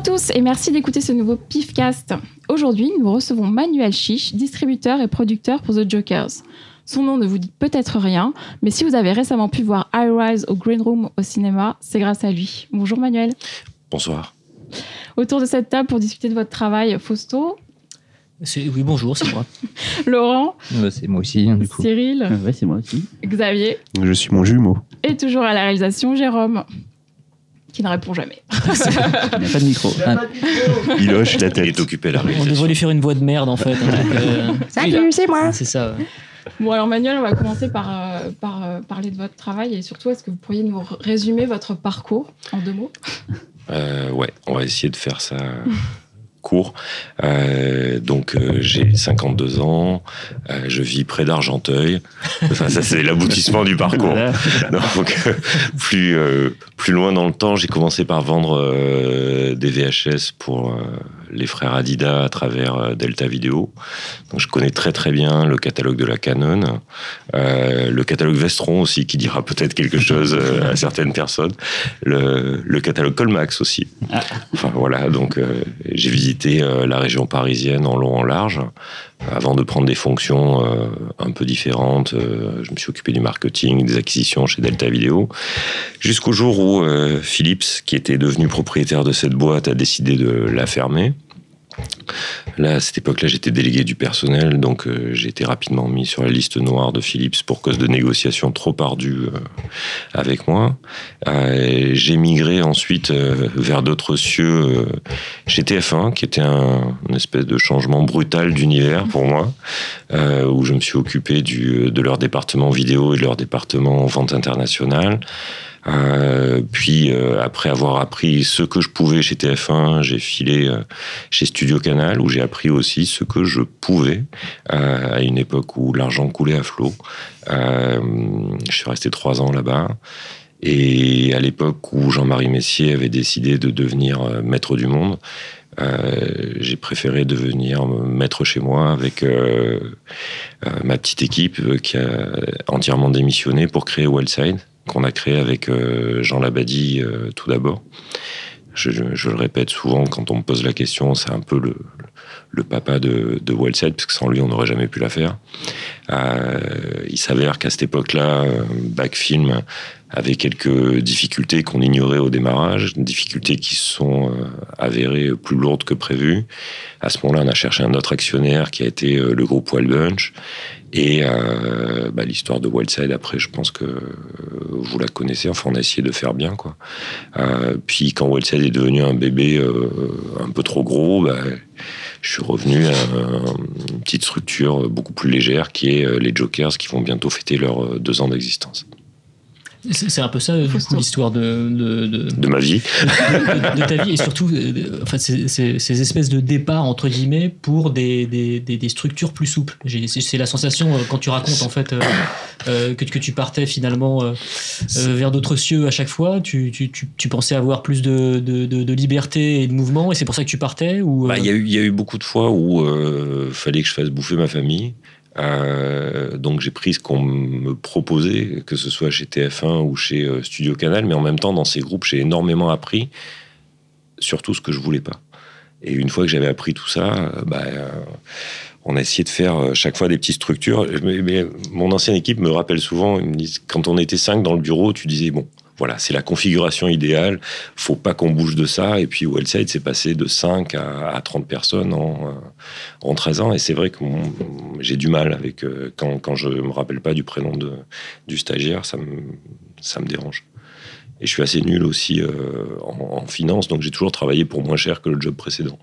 à tous et merci d'écouter ce nouveau PIFcast. Aujourd'hui, nous recevons Manuel Chiche, distributeur et producteur pour The Jokers. Son nom ne vous dit peut-être rien, mais si vous avez récemment pu voir I Rise au Green Room au cinéma, c'est grâce à lui. Bonjour Manuel. Bonsoir. Autour de cette table pour discuter de votre travail, Fausto. Oui, bonjour, c'est moi. Laurent. C'est moi aussi, hein, du coup. Cyril. Ouais, c'est moi aussi. Xavier. Je suis mon jumeau. Et toujours à la réalisation, Jérôme qui ne répond jamais. il n'y a pas de micro. Il hoche la tête. Il est occupé à la On devrait lui faire une voix de merde en fait. Euh, Salut, c'est moi. C'est ça. Bon alors Manuel, on va commencer par, euh, par euh, parler de votre travail et surtout, est-ce que vous pourriez nous résumer votre parcours en deux mots? Ouais, on va essayer de faire ça court. Euh, donc euh, j'ai 52 ans, euh, je vis près d'Argenteuil. ça c'est l'aboutissement du parcours. Donc plus plus loin dans le temps, j'ai commencé par vendre des VHS pour les frères Adidas à travers Delta Video. Donc je connais très très bien le catalogue de la Canon, le catalogue Vestron aussi qui dira peut-être quelque chose à certaines personnes, le, le catalogue Colmax aussi. Ah. Enfin voilà, donc j'ai visité euh, la région parisienne en long en large. Avant de prendre des fonctions euh, un peu différentes, euh, je me suis occupé du marketing, des acquisitions chez Delta Video, jusqu'au jour où Philips, qui était devenu propriétaire de cette boîte, a décidé de la fermer. Là, à cette époque-là, j'étais délégué du personnel, donc euh, j'ai été rapidement mis sur la liste noire de Philips pour cause de négociations trop ardues euh, avec moi. Euh, j'ai migré ensuite vers d'autres cieux chez TF1, qui était un, une espèce de changement brutal d'univers pour moi, où je me suis occupé du, de leur département vidéo et de leur département vente internationale. Euh, puis euh, après avoir appris ce que je pouvais chez TF1, j'ai filé euh, chez Studio Canal où j'ai appris aussi ce que je pouvais à une époque où l'argent coulait à flot. je suis resté trois ans là-bas. Et à l'époque où Jean-Marie Messier avait décidé de devenir maître du monde, j'ai préféré devenir maître chez moi avec ma petite équipe qui a entièrement démissionné pour créer Wildside qu'on a créé avec euh, Jean Labadie euh, tout d'abord. Je, le répète souvent quand on me pose la question, c'est un peu le, papa de, de Wellset, parce que sans lui, on n'aurait jamais pu la faire. Euh, il s'avère qu'à cette époque-là, Backfilm avait quelques difficultés qu'on ignorait au démarrage, difficultés qui sont avérées plus lourdes que prévues. À ce moment-là, on a cherché un autre actionnaire qui a été le groupe Wild Bunch. Et euh, bah, l'histoire de Wildside, après, je pense que vous la connaissez. Enfin, on a essayé de faire bien, quoi. Euh, puis quand Wildside est devenu un bébé euh, un peu trop gros, bah, je suis revenu à une petite structure beaucoup plus légère qui est les Jokers, qui vont bientôt fêter leurs deux ans d'existence. C'est un peu ça, l'histoire de, de, ma vie. De, ta vie, et surtout, euh, en fait, ces, espèces de départs, entre guillemets, pour des, des, des structures plus souples. C'est la sensation, euh, quand tu racontes, en fait, euh, que, que, tu partais finalement vers d'autres cieux à chaque fois, tu, tu, tu, pensais avoir plus de, liberté et de mouvement, et c'est pour ça que tu partais ou bah, Il y, y, a eu beaucoup de fois où il fallait que je fasse bouffer ma famille. Euh, donc j'ai pris ce qu'on me proposait, que ce soit chez TF1 ou chez euh, Studio Canal, mais en même temps dans ces groupes j'ai énormément appris, surtout ce que je voulais pas. Et une fois que j'avais appris tout ça, euh, bah, on a essayé de faire chaque fois des petites structures. Mais, mon ancienne équipe me rappelle souvent, quand on était cinq dans le bureau, tu disais bon, voilà, c'est la configuration idéale. Faut pas qu'on bouge de ça. Et puis Wellside, c'est passé de 5 à, 30 personnes en, en 13 ans. Et c'est vrai que j'ai du mal avec euh, quand, quand je me rappelle pas du prénom de, du stagiaire, ça me, ça me dérange. Et je suis assez nul aussi euh, en, finance, donc j'ai toujours travaillé pour moins cher que le job précédent.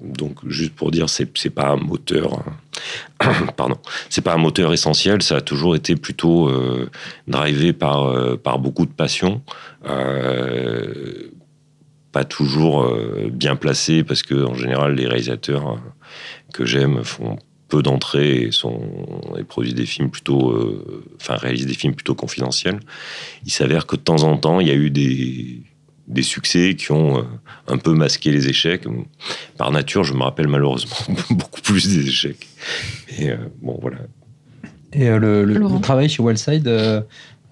donc juste pour dire, c'est c'est pas un moteur, hein. pardon, c'est pas un moteur essentiel. Ça a toujours été plutôt euh, drivé par euh, par beaucoup de passion. pas toujours bien placé parce que en général les réalisateurs que j'aime font peu d'entrées et, sont, et produisent des films plutôt, euh, enfin réalisent des films plutôt confidentiels. Il s'avère que de temps en temps, il y a eu des, des succès qui ont euh, un peu masqué les échecs. Par nature, je me rappelle malheureusement beaucoup plus des échecs. Et euh, bon, voilà. Et le, le, travail chez Wellside,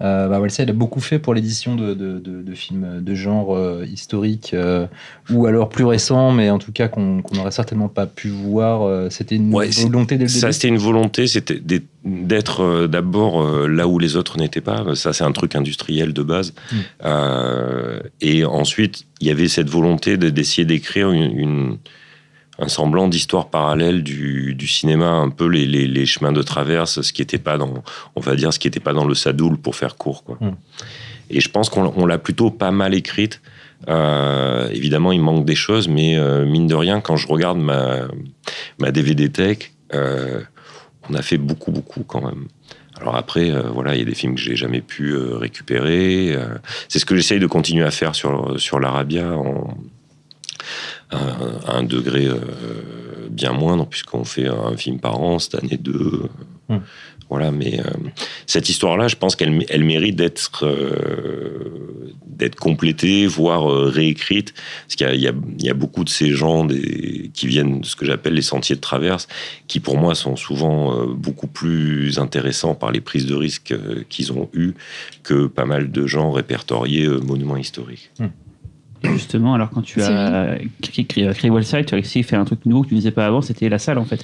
Euh, bah, a beaucoup fait pour l'édition de, de, de- de films de genre euh, historique euh, ou alors plus récents, mais en tout cas qu'on n'aurait certainement pas pu voir. euh, C'était une Ouais, volonté dès le Ça, c'était une volonté, c'était d'être- d'abord là où les autres n'étaient pas. Ça, c'est un truc industriel de base. Mm. Et ensuite, il y avait cette volonté de- d'essayer d'écrire une, une- un semblant d'histoire parallèle du, du cinéma, un peu les, les- les chemins de traverse, ce qui n'était pas dans, on va dire, ce qui n'était pas dans le sadoul pour faire court. Quoi. Mm. Et je pense qu'on on l'a plutôt pas mal écrite. Euh, évidemment, il manque des choses, mais euh, mine de rien, quand je regarde ma, ma DVD tech, euh, on a fait beaucoup, beaucoup quand même. Alors après, euh, voilà, il y a des films que j'ai jamais pu euh, récupérer. euh, c'est ce que j'essaye de continuer à faire sur, sur l'Arabia en, à, à un degré euh, bien moindre, puisqu'on fait un film par an, cette année deux. Hmm. Voilà, mais euh, cette histoire-là, je pense qu'elle elle mérite d'être euh, d'être complétée, voire euh, réécrite, parce qu'il y y, a, il y a beaucoup de ces gens des, qui viennent de ce que j'appelle les sentiers de traverse, qui pour moi sont souvent beaucoup plus intéressants par les prises de risques qu'ils ont eues que pas mal de gens répertoriés monuments historiques. Et justement, alors quand tu as créé, créé Wellside, tu as réussi à faire un truc nouveau que tu ne faisais pas avant, c'était la salle en fait.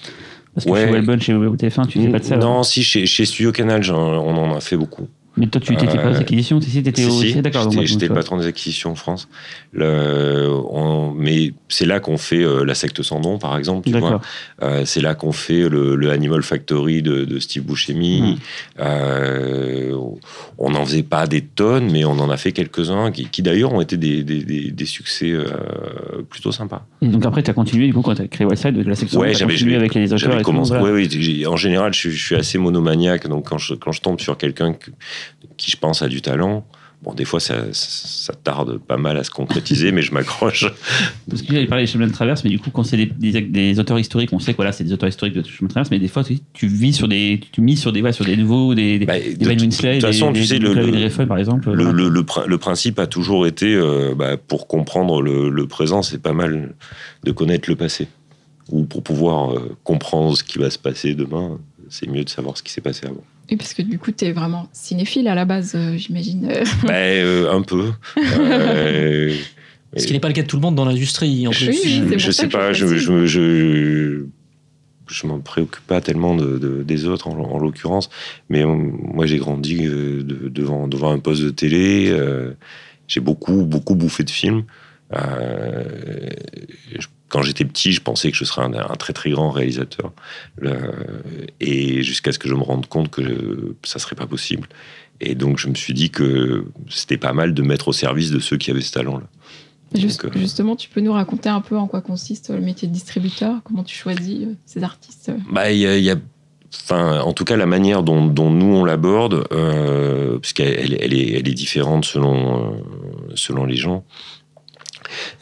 Parce que Ouais. chez Wellbone, chez TF1, tu faisais pas de salle. Non, si, chez, chez Studio Canal, on en a fait beaucoup. Mais toi, tu n'étais pas aux Euh, acquisitions, tu étais Si, au. si, D'accord, j'étais patron des acquisitions en France. Le, on- mais c'est là qu'on fait euh, la secte sans nom, par exemple. Tu vois. D'accord. Euh, c'est là qu'on fait le, le Animal Factory de, de Steve Buscemi. Hmm. Euh, on n'en faisait pas des tonnes, mais on en a fait quelques-uns qui, qui d'ailleurs ont été des, des, des- des succès euh, plutôt sympas. Et donc après, tu as continué, du coup, quand tu as créé Wellside, de la section, Ouais, j'avais- continué avec les auteurs commencé. voilà. Oui, En général, je, suis- je suis assez monomaniaque, donc quand je, quand je tombe sur quelqu'un que- qui je pense a du talent. Bon, des fois, ça, ça tarde pas mal à se concrétiser, mais je m'accroche. Parce que j'avais parlé des chemins de traverse, mais du coup, quand c'est des, des- des auteurs historiques, on sait que voilà, c'est des auteurs historiques de chemins de traverse, mais des fois, tu, tu vis sur des, tu mises sur des, ouais, sur des nouveaux, des, Bah, des de Ben toute- Winsley, de toute façon, des, tu sais, le- le- par exemple. Le, principe a toujours été, euh, bah, pour comprendre le, le présent, c'est pas mal de connaître le passé. Ou pour pouvoir euh, comprendre ce qui va se passer demain, c'est mieux de savoir ce qui s'est passé avant. Oui, parce que du coup, tu es vraiment cinéphile à la base, euh, j'imagine. bah, euh, un peu. Euh, Ce qui n'est pas le cas de tout le monde dans l'industrie en je, plus. Oui, oui, c'est je ça sais je pas, je, je, je, je m'en préoccupe pas tellement de, de- des autres en, en l'occurrence, mais moi j'ai grandi de- devant, devant un poste de télé, euh, j'ai beaucoup, beaucoup bouffé de films. Euh, je- quand j'étais petit, je pensais que je serais un, un très très grand réalisateur, Le- et jusqu'à ce que je me rende compte que ça serait pas possible. Et donc je me suis dit que c'était pas mal de mettre au service de ceux qui avaient ce talent-là. Juste- Donc, euh, justement, tu peux nous raconter un peu en quoi consiste le métier de distributeur? Comment tu choisis euh, ces artistes? Bah, il y a, il y a- enfin, en tout cas, la manière dont, dont nous on l'aborde, euh, parce qu'elle elle, elle est, elle est différente selon, euh, selon les gens.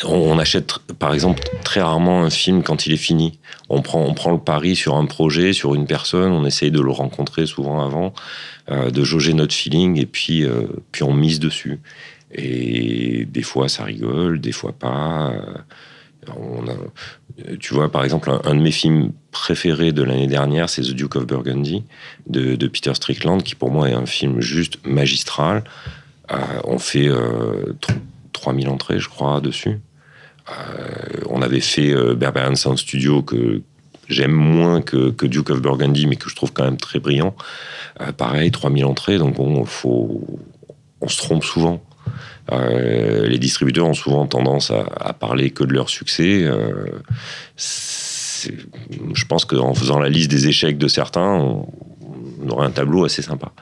On, achète, par exemple, très rarement un film quand il est fini. On prend, on prend le pari sur un projet, sur une personne, on essaye de le rencontrer souvent avant, euh, de jauger notre feeling, et puis, euh, puis on mise dessus. Et des fois, ça rigole, des fois pas. Euh, tu vois, par exemple, un, de mes films préférés de l'année dernière, c'est The Duke of Burgundy de, Peter Strickland, qui pour moi est un film juste magistral. On fait euh, 3000 entrées, je crois, dessus. Euh, on avait fait euh, Berberian Sound Studio, que j'aime moins que, Duke of Burgundy, mais que je trouve quand même très brillant. Euh, pareil, 3000 entrées, donc bon, faut, on se trompe souvent. Les distributeurs ont souvent tendance à, parler que de leur succès. Je pense qu'en faisant la liste des échecs de certains, on, on aurait un tableau assez sympa.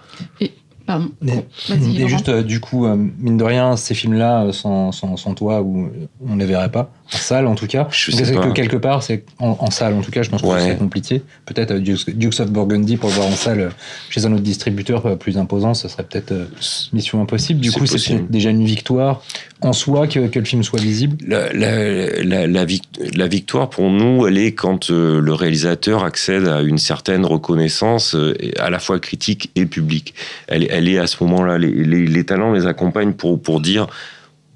Pardon. Mais- Et juste, euh, du coup, euh, mine de rien, ces films-là, euh, sans, sans, sans toi, où on ne les verrait pas, en salle en tout cas. Je sais pas. que quelque part, c'est en, en salle en tout cas, je pense que Ouais. c'est compliqué. Peut-être euh, Dukes, of Burgundy pour le voir en salle euh, chez un autre distributeur euh, plus imposant, ce serait peut-être euh, mission impossible. Du coup, c'est déjà une victoire en soi que, que le film soit visible. La, la- la- la vic- la victoire pour nous, elle est quand euh, le réalisateur accède à une certaine reconnaissance, à la fois critique et publique. Elle, elle est à ce moment-là, les, les- les talents les accompagnent pour, pour dire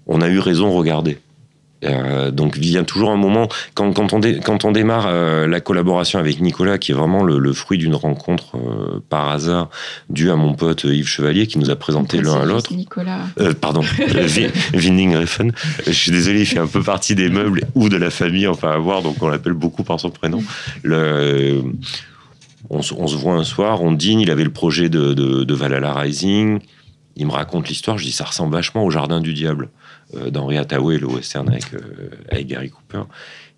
on a eu raison, regardez. Euh, donc vient toujours un moment quand, quand on dé- quand on démarre euh, la collaboration avec Nicolas, qui est vraiment le, le fruit d'une rencontre euh, par hasard due à mon pote Yves Chevalier, qui nous a présenté l'un à l'autre. Nicolas. Pardon, Vi- Winding-Refn. Je suis désolé, il fait un peu partie des meubles ou de la famille, enfin à voir, donc on l'appelle beaucoup par son prénom. Le, on, se- on se voit un soir, on dîne, il avait le projet de, de, de Valhalla Rising. Il me raconte l'histoire, je dis ça ressemble vachement au Jardin du Diable d'Henri Hathaway, le western avec, euh, Gary Cooper.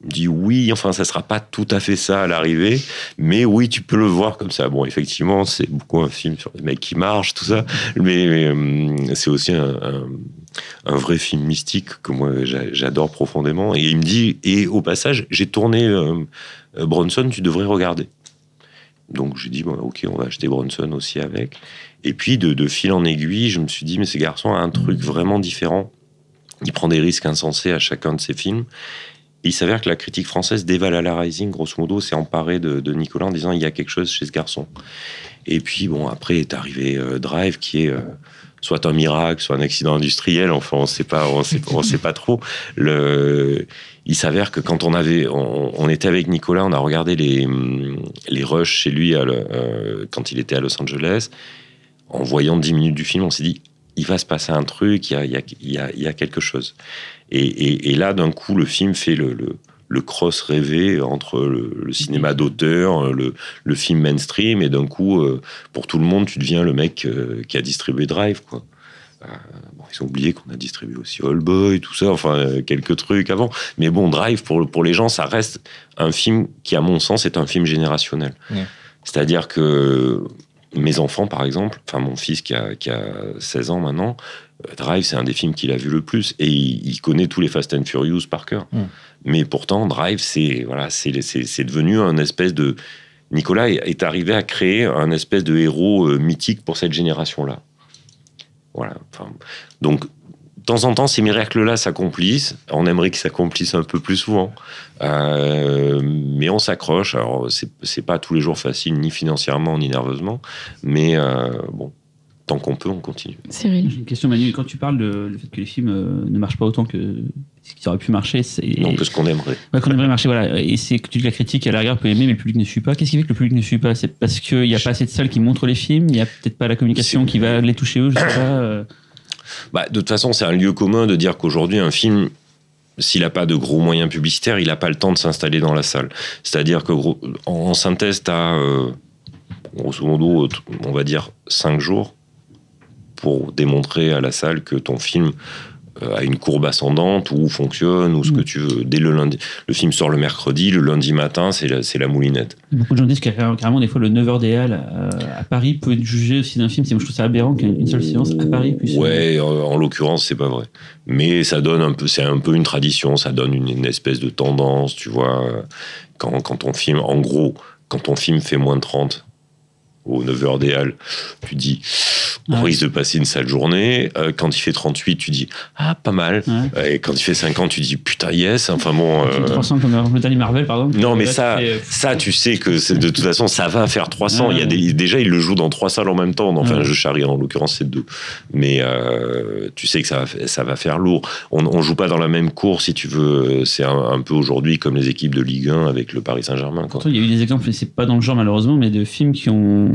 Me dit oui, enfin ça sera pas tout à fait ça à l'arrivée, mais oui, tu peux le voir comme ça. Bon, effectivement, c'est beaucoup un film sur les mecs qui marchent, tout ça, mais, hum, c'est aussi un, vrai film mystique que moi j'a- j'adore profondément. Et il me dit, et au passage, j'ai tourné euh, euh, Bronson, tu devrais regarder. Donc j'ai dit, bon, ok, on va acheter Bronson aussi avec. Et puis de, de fil en aiguille, je me suis dit, mais ce garçon a un truc vraiment différent. Il prend des risques insensés à chacun de ses films. Il s'avère que la critique française d'Eva Lala Rising, grosso modo, s'est emparée de, Nicolas en disant il y a quelque chose chez ce garçon. Et puis, bon, après est arrivé euh, Drive, qui est euh, soit un miracle, soit un accident industriel. Enfin, on sait pas, on sait, pas trop. Il s'avère que quand on avait, on, était avec Nicolas, on a regardé les, les rushs chez lui euh, quand il était à Los Angeles. En voyant 10 minutes du film, on s'est dit, il va se passer un truc, il y a, il y a, il y a, il y a quelque chose. Et, et, et là, d'un coup, le film fait le, le, le cross rêvé entre le, le cinéma d'auteur, le, le film mainstream, et d'un coup, euh, pour tout le monde, tu deviens le mec euh, qui a distribué Drive, quoi. Euh, bon, ils ont oublié qu'on a distribué aussi All Boy, tout ça, enfin quelques trucs avant. Mais bon, Drive pour pour les gens, ça reste un film qui, à mon sens, est un film générationnel. C'est-à-dire que mes enfants, par exemple, enfin mon fils qui a, qui a 16 ans maintenant, euh, Drive, c'est un des films qu'il a vu le plus et il, il connaît tous les Fast and Furious par cœur. Mm. Mais pourtant, Drive, c'est voilà, c'est c'est c'est devenu un espèce de Nicolas est, arrivé à créer un espèce de héros euh, mythique pour cette génération-là. Voilà. Enfin, donc, temps en temps, ces miracles-là s'accomplissent. On aimerait qu'ils s'accomplissent un peu plus souvent. Euh, mais on s'accroche. Alors, c'est pas tous les jours facile, ni financièrement, ni nerveusement. Mais euh, bon, tant qu'on peut, on continue. Cyril. J'ai une question, Manu. Quand tu parles de le fait que les films euh, ne marchent pas autant que ce qui aurait pu marcher, c'est. Non, que ce qu'on aimerait. Ouais, qu'on aimerait marcher, voilà. Et c'est que tu dis que la critique à la rigueur peut aimer, mais le public ne suit pas. Qu'est-ce qui fait que le public ne suit pas? C'est parce qu'il n'y a pas assez de salles qui montrent les films, il n'y a peut-être pas la communication qui va les toucher eux, je sais pas. Euh. Bah, de toute façon, c'est un lieu commun de dire qu'aujourd'hui, un film, s'il n'a pas de gros moyens publicitaires, il n'a pas le temps de s'installer dans la salle. C'est-à-dire que, en, synthèse, tu as, grosso modo, on va dire 5 jours pour démontrer à la salle que ton film euh, a une courbe ascendante ou fonctionne ou ce Mm. que tu veux. Dès le lundi, le film sort le mercredi, le lundi matin, c'est la, c'est la moulinette. Beaucoup de gens disent que carrément, carrément, des fois, le 9h des Halles euh, à Paris peut être jugé aussi d'un film. C'est- Moi, je trouve ça aberrant qu'une seule séance à Paris puisse. Ouais, en, en l'occurrence, c'est pas vrai. Mais ça donne un peu, c'est un peu une tradition, ça donne une, une espèce de tendance, tu vois. Quand, quand on filme, en gros, quand ton film fait moins de 30 au 9h des Halles, tu dis, on Ouais. risque de passer une sale journée. Euh, quand il fait 38, tu dis, ah, pas mal. Ouais. Et quand il fait 50, tu dis, putain, yes. Enfin bon. Euh, 300 comme dernier Marvel, pardon. non, mais Là, ça, tu fais, euh, ça, tu sais que c'est de toute façon, ça va faire 300. Ouais, Il y a des, déjà, il le joue dans trois salles en même temps. Enfin, je charrie, en l'occurrence, c'est deux. Mais euh, tu sais que ça va, ça va faire lourd. On, on joue pas dans la même cour, si tu veux. C'est un, un peu aujourd'hui comme les équipes de Ligue 1 avec le Paris Saint-Germain. quoi. Pourtant, il y a eu des exemples, c'est pas dans le genre malheureusement, mais de films qui ont,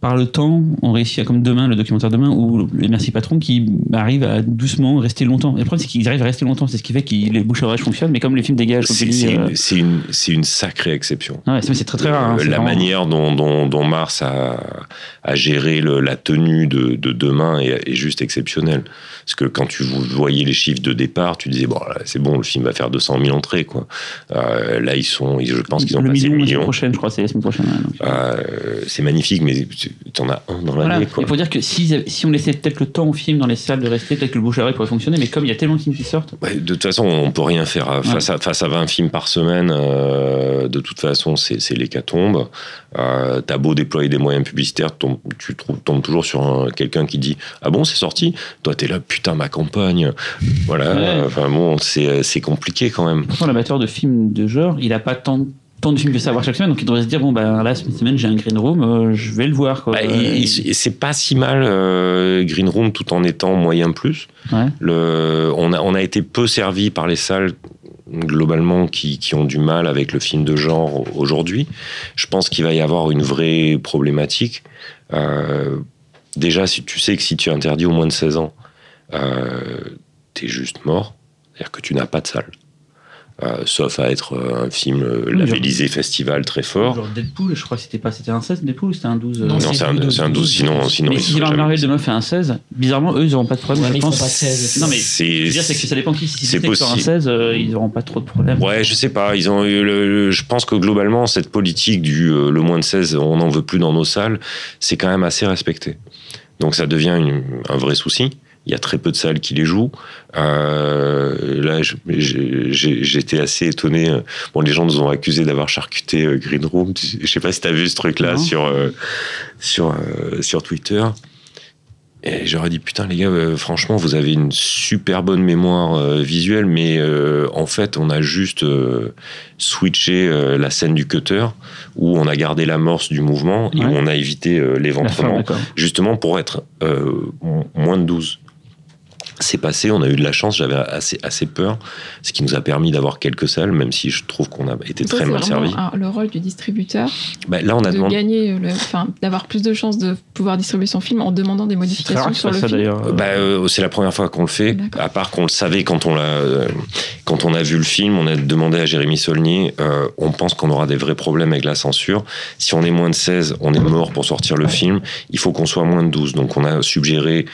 par le temps, ont réussi à, comme demain, le documentaire demain, ou les Merci Patron, qui arrivent à doucement rester longtemps. Et le problème, c'est qu'ils arrivent à rester longtemps, c'est ce qui fait que les bouches à oreille fonctionnent, mais comme les films dégagent, C'est euh, une, une, sacrée exception. ah ouais, c'est très très rare. hein, Euh, la vraiment- manière dont, dont, dont Mars a, a géré le- la tenue de, de demain est, est juste exceptionnelle. Parce que quand tu voyais les chiffres de départ, tu disais, bon, c'est bon, le film va faire 200 000 entrées. Quoi. Euh, là, ils sont, je pense qu'ils ont le passé million, le la semaine million. prochaine, je crois, c'est la semaine prochaine. Euh, c'est magnifique, mais tu en as un dans Voilà. l'année. quoi. Il faut dire que si, si on laissait peut-être le temps au film dans les salles de rester, peut-être que le bouche à oreille pourrait fonctionner, mais comme il y a tellement de films qui sortent, Ouais, de toute façon, on peut rien faire face, à, face à 20 films par semaine. euh, de toute façon, c'est l'hécatombe. Euh, T'as beau déployer des moyens publicitaires, tu trouves, tombes toujours sur un- quelqu'un qui dit Ah bon, c'est sorti? Toi, t'es là, putain, ma campagne. Voilà. Ouais. Enfin bon, c'est compliqué quand même. l'amateur de films de genre, il a pas tant, tant de films que ça à voir chaque semaine, donc il devrait se dire bon, ben là, cette semaine, j'ai un green room, euh, je vais le voir. Quoi. Bah, c'est pas si mal euh, Green Room tout en étant moyen plus. Ouais. Le, on, a, on a été peu servi par les salles globalement qui, qui ont du mal avec le film de genre aujourd'hui. Je pense qu'il va y avoir une vraie problématique. Euh, déjà, si tu sais que si tu interdis au moins de 16 ans, euh, t'es juste mort. C'est-à-dire que tu n'as pas de salle. Euh, sauf à être euh, un film euh, Oui, labellisé festival très fort. Genre Deadpool, je crois que c'était pas c'était un 16 Deadpool ou c'était un 12 euh, Non, Non, c'est un, 12, c'est un 12, sinon, sinon mais ils si Marvel jamais- Marvel demain fait un 16, bizarrement, eux, ils n'auront pas de problème. Ouais, je mais ils pense. font pas 16. Non, mais C'est- ce que je veux dire, c'est que ça dépend qui. Si c'est Disney sort un possible. 16, euh, ils n'auront pas trop de problèmes. Ouais, je sais pas. Ils ont eu le- le- je pense que globalement, cette politique du euh, le moins de 16, on n'en veut plus dans nos salles, c'est quand même assez respecté. Donc ça devient une- un vrai souci. Il y a très peu de salles qui les jouent. Euh, là, j'étais assez étonné. Bon, les gens nous ont accusés d'avoir charcuté euh, Green Room. Je sais pas si tu as vu ce truc-là sur, euh, sur, euh, sur Twitter. Et j'aurais dit, putain, les gars, euh, franchement, vous avez une super bonne mémoire euh, visuelle, mais euh, en fait, on a juste euh, switché euh, la scène du cutter, où on a gardé l'amorce du mouvement et Ouais. où on a évité euh, l'éventrement, justement pour être euh, mo- moins de 12. C'est passé, on a eu de la chance, j'avais assez, assez peur, ce qui nous a permis d'avoir quelques salles, même si je trouve qu'on a été Ça, très mal servi. un- le rôle du distributeur, Bah, là, on a de demandé. gagner, le- enfin, d'avoir plus de chances de pouvoir distribuer son film en demandant des modifications sur le ça film. d'ailleurs. Bah, euh, c'est la première fois qu'on le fait. À part qu'on le savait quand on l'a, euh, quand on a vu le film, on a demandé à Jérémy Saulnier. euh, on pense qu'on aura des vrais problèmes avec la censure. Si on est moins de 16, on est mort pour sortir le film. Il faut qu'on soit moins de 12. Donc on a suggéré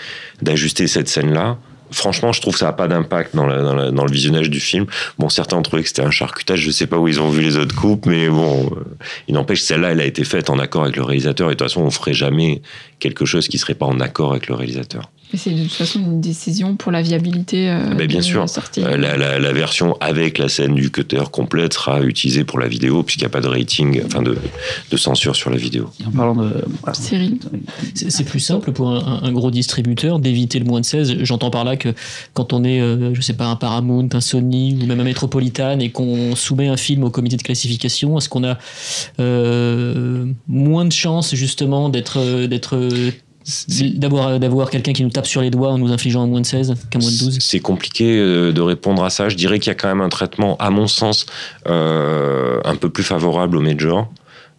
d'ajuster cette scène-là. Franchement, je trouve que ça n'a pas d'impact dans, dans, dans le visionnage du film. Bon, certains ont trouvé que c'était un charcutage. Je sais pas où ils ont vu les autres coupes, mais bon, euh, il n'empêche celle-là, elle a été faite en accord avec le réalisateur. Et de toute façon, on ferait jamais quelque chose qui serait pas en accord avec le réalisateur. C'est de toute façon une décision pour la viabilité euh, bien de sûr. la sortie. Euh, la, la- la version avec la scène du cutter complète sera utilisée pour la vidéo, puisqu'il n'y a pas de rating, enfin de, de censure sur la vidéo. En parlant de. Cyril. C'est plus simple pour un, gros distributeur d'éviter le moins de 16. J'entends par là que quand on est, euh, je sais pas, un Paramount, un Sony ou même un Metropolitan et qu'on soumet un film au comité de classification, est-ce qu'on a euh, moins de chances justement d'être, d'être, euh, d'avoir, d'avoir quelqu'un qui nous tape sur les doigts en nous infligeant un moins de 16 qu'un moins de 12 C'est compliqué euh, de répondre à ça. Je dirais qu'il y a quand même un traitement, à mon sens, euh, un peu plus favorable aux majors.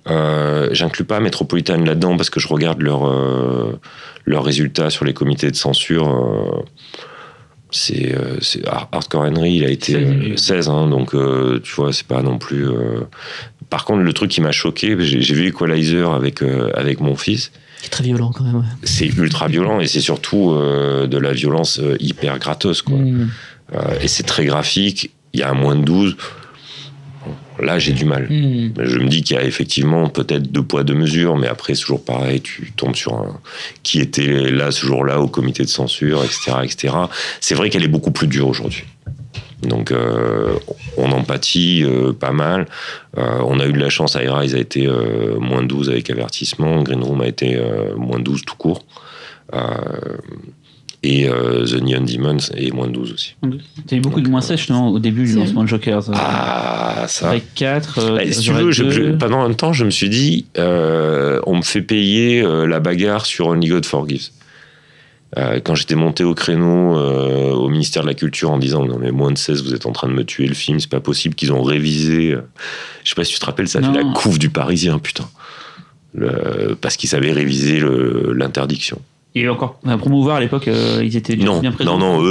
Euh, J'inclus pas Metropolitan là-dedans parce que je regarde leurs euh, leurs résultats sur les comités de censure. euh, c'est euh, c'est- Har- Hardcore Henry, il a été 16, euh, oui. 16, hein, donc euh, tu vois, c'est pas non plus. euh, Par contre, le truc qui m'a choqué, j'ai j'ai vu Equalizer avec euh, avec mon fils. C'est très violent quand même. ouais. C'est ultra violent et c'est surtout euh, de la violence euh, hyper gratos, quoi. Mm. Euh, et c'est très graphique. Il y a un moins de 12. Bon, là, j'ai du mal. Mm. Je me dis qu'il y a effectivement peut-être deux poids, deux mesures, mais après, c'est toujours pareil. Tu tombes sur un qui était là ce jour-là au comité de censure, etc. etc. C'est vrai qu'elle est beaucoup plus dure aujourd'hui. Donc, euh, on empathie euh, pas mal. Euh, on a eu de la chance. High Rise a été euh, moins 12 avec avertissement. Green Room a été euh, moins 12 tout court. Euh, et euh, The Neon Demons est moins 12 aussi. T'as eu beaucoup de moins 16 justement au début du lancement de Jokers. Ah, ça. Avec 4. Bah, si tu veux, je- je- pendant un temps, je me suis dit, euh, on me fait payer euh, la bagarre sur Only God Forgives. Euh, quand j'étais monté au créneau euh, au ministère de la Culture en disant non mais moins de 16 vous êtes en train de me tuer le film c'est pas possible qu'ils ont révisé euh, je sais pas si tu te rappelles ça Non. fait la couve du Parisien putain Le- parce qu'ils savaient le- l'interdiction Et encore, à promouvoir à l'époque, euh, ils étaient non bien présents. non non eux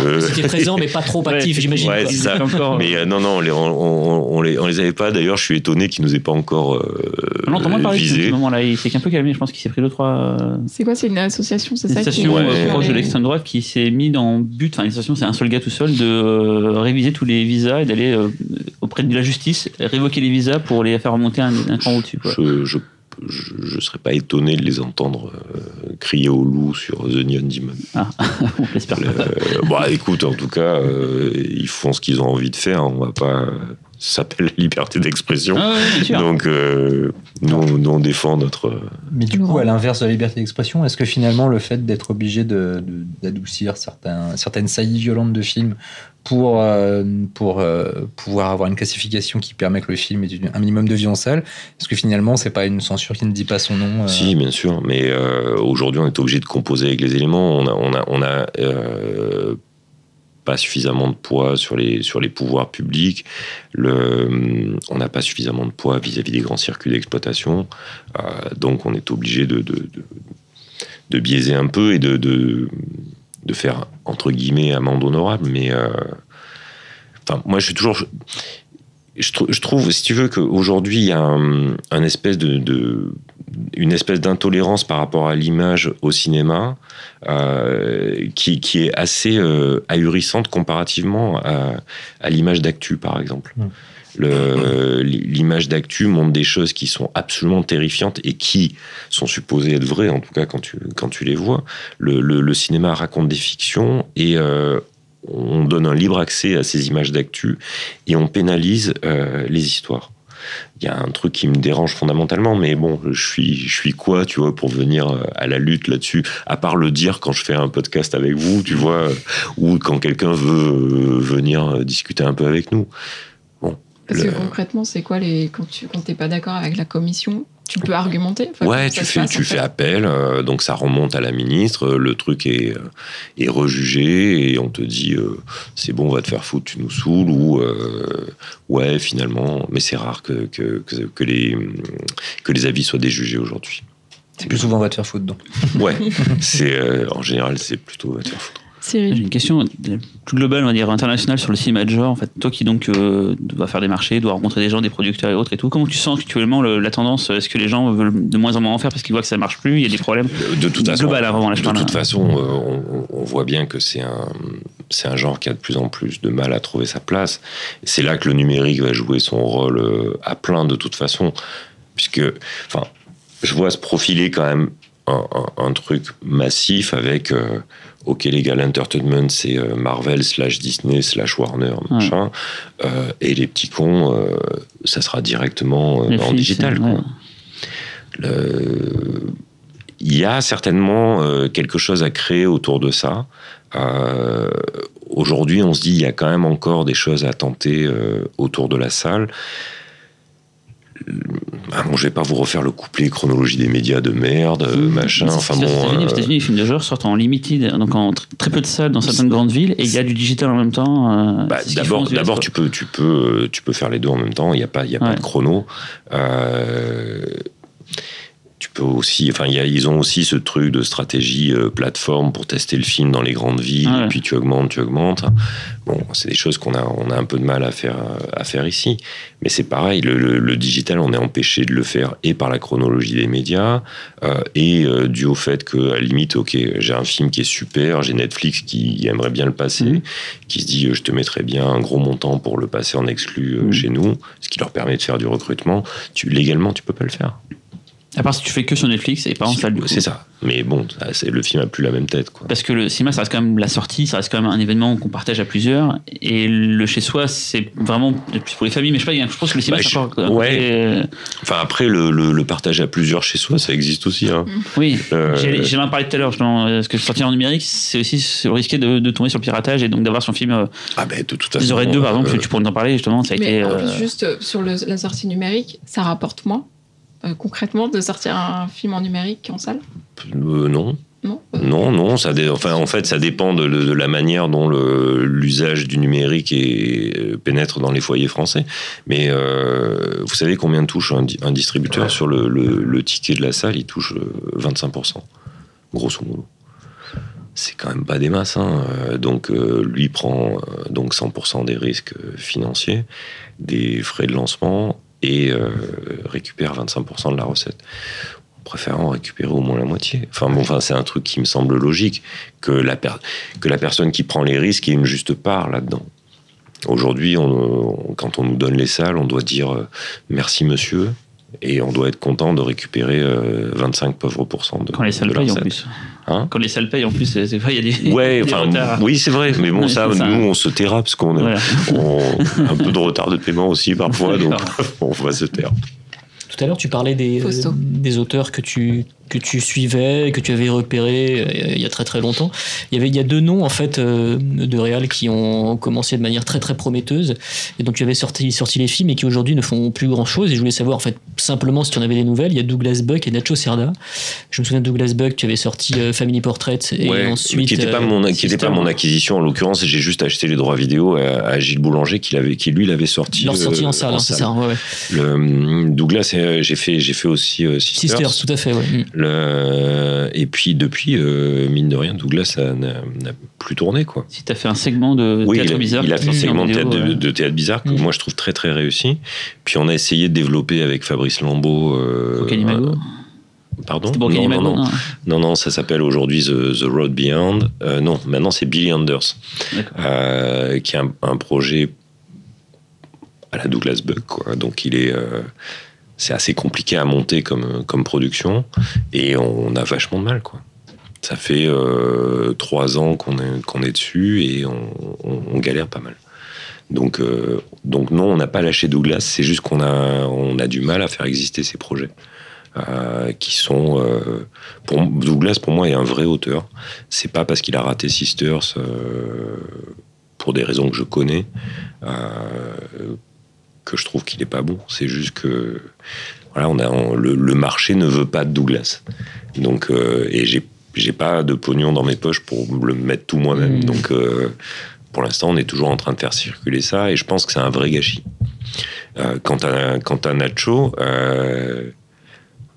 euh, C'était présent mais pas trop Ouais, actif, c'est- j'imagine. ouais, ça. Encore, mais euh, non non on, les- on, on- on les, on les avait pas d'ailleurs je suis étonné qu'ils nous aient pas encore euh, On entend moins parler de ce moment-là. Il s'est un peu calmé. Je pense qu'il s'est pris deux trois. euh, C'est quoi C'est une association, c'est Une ça Ouais. euh, proche de l'extrême droite qui s'est mis dans but, enfin une station c'est un seul gars tout seul, de euh, réviser tous les visas et d'aller euh, auprès de la justice révoquer les visas pour les faire remonter un, un cran au-dessus. quoi. je, je, je, je serais pas étonné de les entendre euh, crier au loup sur The Neon Demon. On l'espère pas. Euh, bah écoute, en tout cas, euh, ils font ce qu'ils ont envie de faire. On va pas. Ça s'appelle la liberté d'expression. Ah ouais. Donc, euh, nous, nous, on défend notre. Mais du coup, à l'inverse de la liberté d'expression, est-ce que finalement le fait d'être obligé de- de- d'adoucir certains, certaines saillies violentes de films pour, euh, pour euh, pouvoir avoir une classification qui permet que le film ait un minimum de vie en salle, est-ce que finalement c'est pas une censure qui ne dit pas son nom euh, Si, bien sûr. Mais euh, aujourd'hui, on est obligé de composer avec les éléments. On a, on a, on a pas suffisamment de poids sur les, sur les pouvoirs publics, le, on n'a pas suffisamment de poids vis-à-vis des grands circuits d'exploitation, donc on est obligé de, de, biaiser un peu et de, de faire, entre guillemets, amende honorable, mais... euh, Enfin, moi, je suis toujours... Je, trou- je trouve, si tu veux, qu'aujourd'hui, il y a une espèce d'intolérance par rapport à l'image au cinéma euh, qui, est assez euh, ahurissante comparativement à, l'image d'actu, par exemple. Mm. L'image d'actu montre des choses qui sont absolument terrifiantes et qui sont supposées être vraies, en tout cas quand tu, quand tu les vois. Le, cinéma raconte des fictions et euh, on donne un libre accès à ces images d'actu et on pénalise euh, les histoires. Il y a un truc qui me dérange fondamentalement, mais bon, je suis, je suis quoi, tu vois, pour venir euh, à la lutte là-dessus, à part le dire quand je fais un podcast avec vous, tu vois, ou quand quelqu'un veut venir discuter un peu avec nous. Parce Le- que concrètement, c'est quoi les quand tu quand t'es pas d'accord avec la commission, tu peux argumenter. Enfin, Ouais, tu fais, passe, tu en fais appel, euh, donc ça remonte à la ministre, euh, le truc est, euh, est rejugé et on te dit euh, c'est bon, on va te faire foutre, tu nous saoules ou euh, ouais, finalement, mais c'est rare que, que, que, que les, que les avis soient déjugés aujourd'hui. C'est plus souvent on va te faire foutre donc. Ouais, c'est euh, en général, c'est plutôt va te faire foutre. J'ai une question euh, plus globale, on va dire internationale sur le cinéma de genre. En fait, toi qui donc euh, dois faire des marchés, dois rencontrer des gens, des producteurs et autres et tout. Comment tu sens actuellement le- la tendance Est-ce que les gens veulent de moins en moins en faire parce qu'ils voient que ça marche plus Il y a des problèmes De toute façon, Global, hein, vraiment, là, je de toute façon, euh, on, on voit bien que c'est un, c'est un genre qui a de plus en plus de mal à trouver sa place. C'est là que le numérique va jouer son rôle euh, à plein de toute façon, puisque, enfin, je vois se profiler quand même un, un- un truc massif avec, euh, ok, Legal Entertainment, c'est euh, Marvel slash Disney slash Warner, machin, euh, et les petits cons, euh, ça sera directement en digital. ouais. il y a certainement quelque chose à créer autour de ça. Aujourd'hui, on se dit il y a quand même encore des choses à tenter autour de la salle. Ah, bon, je vais pas vous refaire le couplet chronologie des médias de merde, euh, machin. Enfin aux bon. États-Unis. euh, Aux États-Unis, les films de genre sortent en limited, donc en tr- très peu de salles dans certaines grandes villes, et il y a du digital en même temps. euh, Bah, d'abord, aux d'abord tu peux, tu peux, euh, tu peux faire les deux en même temps. Il n'y a pas, il y a pas de chrono. Euh, tu peux aussi, enfin, il y a- ils ont aussi ce truc de stratégie euh, plateforme pour tester le film dans les grandes villes. Ouais. Et puis tu augmentes, tu augmentes. Bon, c'est des choses qu'on a, on a un peu de mal à faire, euh, à faire ici. Mais c'est pareil, le, le- le digital, on est empêché de le faire et par la chronologie des médias euh, et euh, dû au fait que, à la limite, ok, j'ai un film qui est super, j'ai Netflix qui aimerait bien le passer, Mhm. qui se dit, je te mettrais bien un gros montant pour le passer en exclu Mhm. chez nous, ce qui leur permet de faire du recrutement. Tu, légalement, tu peux pas le faire. À part si tu fais que sur Netflix et pas en salle du. C'est ça. Mais bon, ça, le film a plus la même tête, quoi. Parce que le cinéma, ça reste quand même la sortie, ça reste quand même un événement qu'on partage à plusieurs. Et le chez soi, c'est vraiment plus pour les familles. Mais je sais pas, je pense que le cinéma, Bah, c'est je- ouais. euh, Enfin, après, le, le- le partage à plusieurs chez soi, ça existe aussi. Hein. Oui, Euh, j'ai en parlé tout à l'heure, justement. euh, Parce que sortir en numérique, c'est aussi risquer de, de tomber sur le piratage et donc d'avoir son film. Euh, Ah ben, de toute façon. Ils auraient deux, par exemple, euh, tu pourrais nous en parler, justement. Ça a Mais été. en euh, plus, juste sur le- la sortie numérique, ça rapporte moins concrètement de sortir un film en numérique qu'en salle euh, non. Non Non, non, ça dé- enfin, en fait, ça dépend de, de la manière dont l'usage du numérique est- euh, pénètre dans les foyers français. Mais euh, vous savez combien touche un, di- un distributeur sur le, le- le ticket de la salle? Il touche euh, 25%, grosso modo. C'est quand même pas des masses. hein. Euh, Donc, euh, lui prend euh, donc 100% des risques euh, financiers, des frais de lancement et euh, récupère 25% de la recette préférant récupérer au moins la moitié. Enfin bon, enfin c'est un truc qui me semble logique que la que la personne qui prend les risques ait une juste part là-dedans. Aujourd'hui, quand on nous donne les salles, on doit dire euh, merci monsieur et on doit être content de récupérer euh, 25 pauvres pourcents de Quand les salles payent en plus. Hein Quand les salles payent en plus, c'est vrai, il y a des. Ouais, des enfin, retards. oui, c'est vrai, mais bon, Ouais, ça, nous, on se taira parce qu'on a Voilà. on- un peu de retard de paiement aussi parfois, donc on va se taire. Tout à l'heure, tu parlais des auteurs que tu que tu suivais, que tu avais repéré euh, il y a très très longtemps. Il y avait il y a deux noms en fait euh, de réal qui ont commencé de manière très très prometteuse et dont tu avais sorti sorti les films et qui aujourd'hui ne font plus grand chose. Et je voulais savoir en fait simplement si tu en avais des nouvelles. Il y a Douglas Buck et Nacho Cerda. Je me souviens de Douglas Buck, tu avais sorti euh, Family Portrait et Ouais, ensuite qui n'était pas euh, mon qui était pas mon acquisition en l'occurrence j'ai juste acheté les droits vidéo à, à Gilles Boulanger qui l'avait qui lui l'avait sorti l'ont sorti euh, en salle, hein, c'est ça. ouais, ouais. Le, Douglas j'ai fait j'ai fait aussi euh, Sisters, Sisters, tout à fait. Ouais. Mm. Le- et puis depuis euh, mine de rien Douglas n'a plus tourné quoi Si t'as fait un segment de oui, théâtre il a, bizarre, il a fait un Mmh. segment de théâtre, de, ouais. de théâtre bizarre que Mmh. moi je trouve très très réussi. Puis on a essayé de développer avec Fabrice Lambeau. Euh, un- Pardon? Non, non, non, non. non, non, ça s'appelle aujourd'hui The, The Road Beyond. Euh, non, maintenant c'est Billy Anders, euh, qui est un, un projet à la Douglas Buck. Quoi. Donc il est, euh, c'est assez compliqué à monter comme, comme production et on a vachement de mal. Quoi. Ça fait euh, trois ans qu'on est, qu'on est dessus et on, galère pas mal. Donc, euh, donc non, on n'a pas lâché Douglas, c'est juste qu'on a, on a du mal à faire exister ces projets. euh, qui sont pour Douglas pour moi est un vrai auteur c'est pas parce qu'il a raté Sisters pour des raisons que je connais que je trouve qu'il est pas bon. C'est juste que voilà on a on- le, le marché ne veut pas de Douglas. Donc euh, et j'ai j'ai pas de pognon dans mes poches pour le mettre tout moi-même. Mm. donc euh, pour l'instant on est toujours en train de faire circuler ça et je pense que c'est un vrai gâchis. Euh, quant à quant à Nacho euh,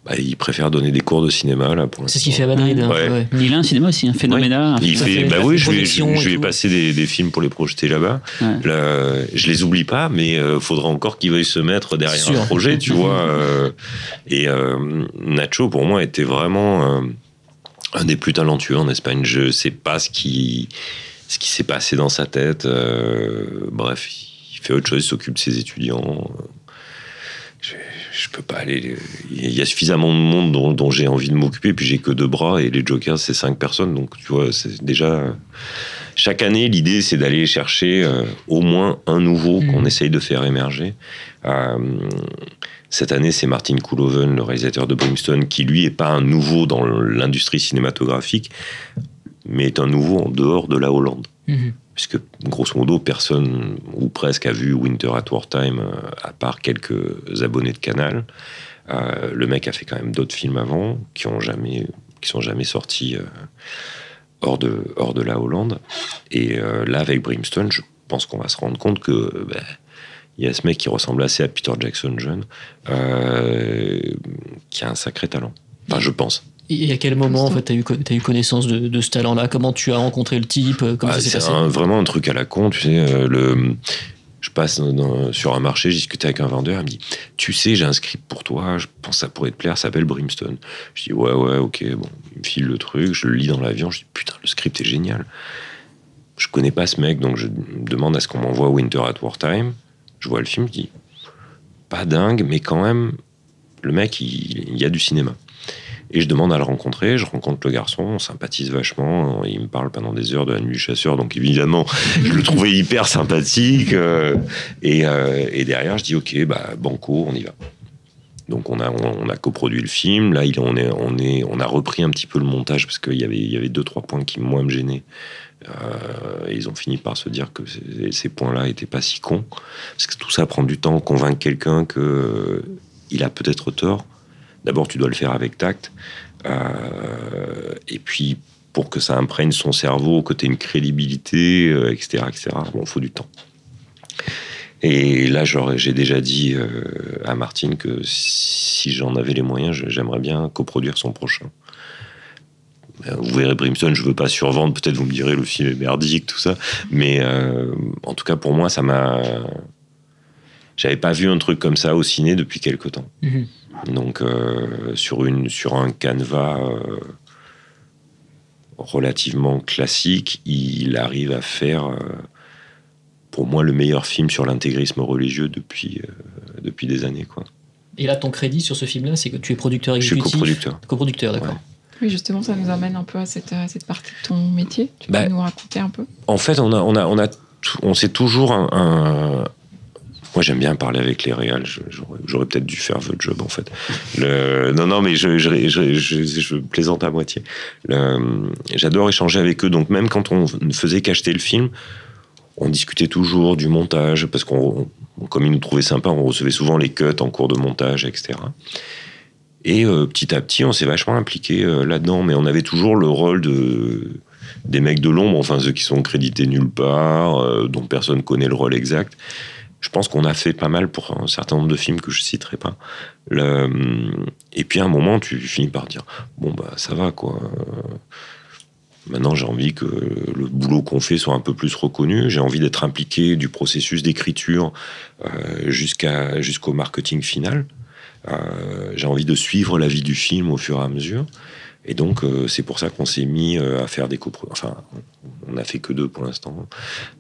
bah, il préfère donner des cours de cinéma là pour C'est ce qu'il fait à Madrid. hein, Ouais. ouais. Il a un cinéma aussi, un phénoménal. un Il fait, fait. bah oui, je lui, projection je tout. passé des, des films pour les projeter là-bas. Ouais. Là, je les oublie pas, mais euh, faudra encore qu'il veuille se mettre derrière Sûr. un projet, tu vois. euh, et euh, Nacho, pour moi, était vraiment euh, un des plus talentueux en Espagne. Je sais pas ce qui, ce qui s'est passé dans sa tête. euh, bref, il fait autre chose, il s'occupe de ses étudiants. Je, je peux pas aller. Il y a suffisamment de monde dont, dont j'ai envie de m'occuper, puis j'ai que deux bras et les Jokers, c'est cinq personnes. Donc, tu vois, c'est déjà. Chaque année, l'idée, c'est d'aller chercher euh, au moins un nouveau Mhm. qu'on essaye de faire émerger. Euh, cette année, c'est Martin Koolhoven, le réalisateur de Brimstone, qui lui est pas un nouveau dans l'industrie cinématographique, mais est un nouveau en dehors de la Hollande Mhm. Puisque grosso modo personne ou presque a vu Winter at Wartime euh, à part quelques abonnés de Canal? Euh, le mec a fait quand même d'autres films avant qui ont jamais qui sont jamais sortis euh, hors de hors de la Hollande. Et là avec Brimstone, je pense qu'on va se rendre compte que ben, il y a ce mec qui ressemble assez à Peter Jackson jeune, qui a un sacré talent. Enfin, je pense. Et à quel moment en fait, tu as eu, t'as eu connaissance de, de ce talent-là? Comment tu as rencontré le type? Comment Ah, ça s'est c'est passé? un- vraiment un truc à la con, tu sais. euh, le, je passe dans- sur un marché, je discutais avec un vendeur, il me dit Tu sais, j'ai un script pour toi, je pense que ça pourrait te plaire, ça s'appelle Brimstone. Je dis Ouais, ouais, ok, bon, il me file le truc, je le lis dans l'avion, je dis Putain, le script est génial. Je connais pas ce mec, donc je demande à ce qu'on m'envoie Winter at Wartime. Je vois le film, je dis Pas dingue, mais quand même, le mec, il, il y a du cinéma. Et je demande à le rencontrer, je rencontre le garçon, on sympathise vachement, il me parle pendant des heures de la nuit du chasseur, donc évidemment, je le trouvais hyper sympathique. euh, et, euh, et derrière, je dis, ok, bah, banco, on y va. Donc on a, on, a coproduit le film, là il, on, est, on, est, on a repris un petit peu le montage, parce qu'il y avait, il y avait deux, trois points qui, moi, me gênaient. Euh, et ils ont fini par se dire que ces, ces points-là étaient pas si cons. Parce que tout ça prend du temps, convaincre quelqu'un que il a peut-être tort. D'abord, tu dois le faire avec tact. Euh, et puis, pour que ça imprègne son cerveau, que tu aies une crédibilité, euh, etc., etc., bon, il faut du temps. Et là, j'ai déjà dit euh, à Martine que si j'en avais les moyens, j'aimerais bien coproduire son prochain. Vous verrez Brimstone, je veux pas survendre, peut-être vous me direz le film est merdique, tout ça. Mais en tout cas, pour moi, ça m'a. J'avais pas vu un truc comme ça au ciné depuis quelque temps. Mhm. Donc euh, sur, une, sur un canevas euh, relativement classique, il arrive à faire, euh, pour moi, le meilleur film sur l'intégrisme religieux depuis, euh, depuis des années. Quoi. Et là, ton crédit sur ce film-là, c'est que tu es producteur Je suis exécutif. coproducteur. Coproducteur, d'accord. Ouais. Oui, justement, ça nous amène un peu à cette, à cette partie de ton métier. Tu peux Bah, nous raconter un peu? En fait, on a, on a, on a, on s'est toujours un, un- Moi, j'aime bien parler avec les réals. J'aurais peut-être dû faire votre job, en fait. Non, non, mais je, plaisante à moitié. J'adore échanger avec eux. Donc, même quand on ne faisait qu'acheter le film, on discutait toujours du montage, parce qu'on, on- comme ils nous trouvaient sympa, on recevait souvent les cuts en cours de montage, etc. Et euh, petit à petit, on s'est vachement impliqué euh, là-dedans, mais on avait toujours le rôle de des mecs de l'ombre, enfin ceux qui sont crédités nulle part, euh, dont personne connaît le rôle exact. Je pense qu'on a fait pas mal pour un certain nombre de films que je citerai pas. Et puis à un moment, tu finis par dire bon bah ça va quoi. Maintenant, j'ai envie que le boulot qu'on fait soit un peu plus reconnu. J'ai envie d'être impliqué du processus d'écriture euh, jusqu'à jusqu'au marketing final. Euh, j'ai envie de suivre la vie du film au fur et à mesure. Et donc, euh, c'est pour ça qu'on s'est mis à faire des coproductions. Enfin, on n'a fait que deux pour l'instant.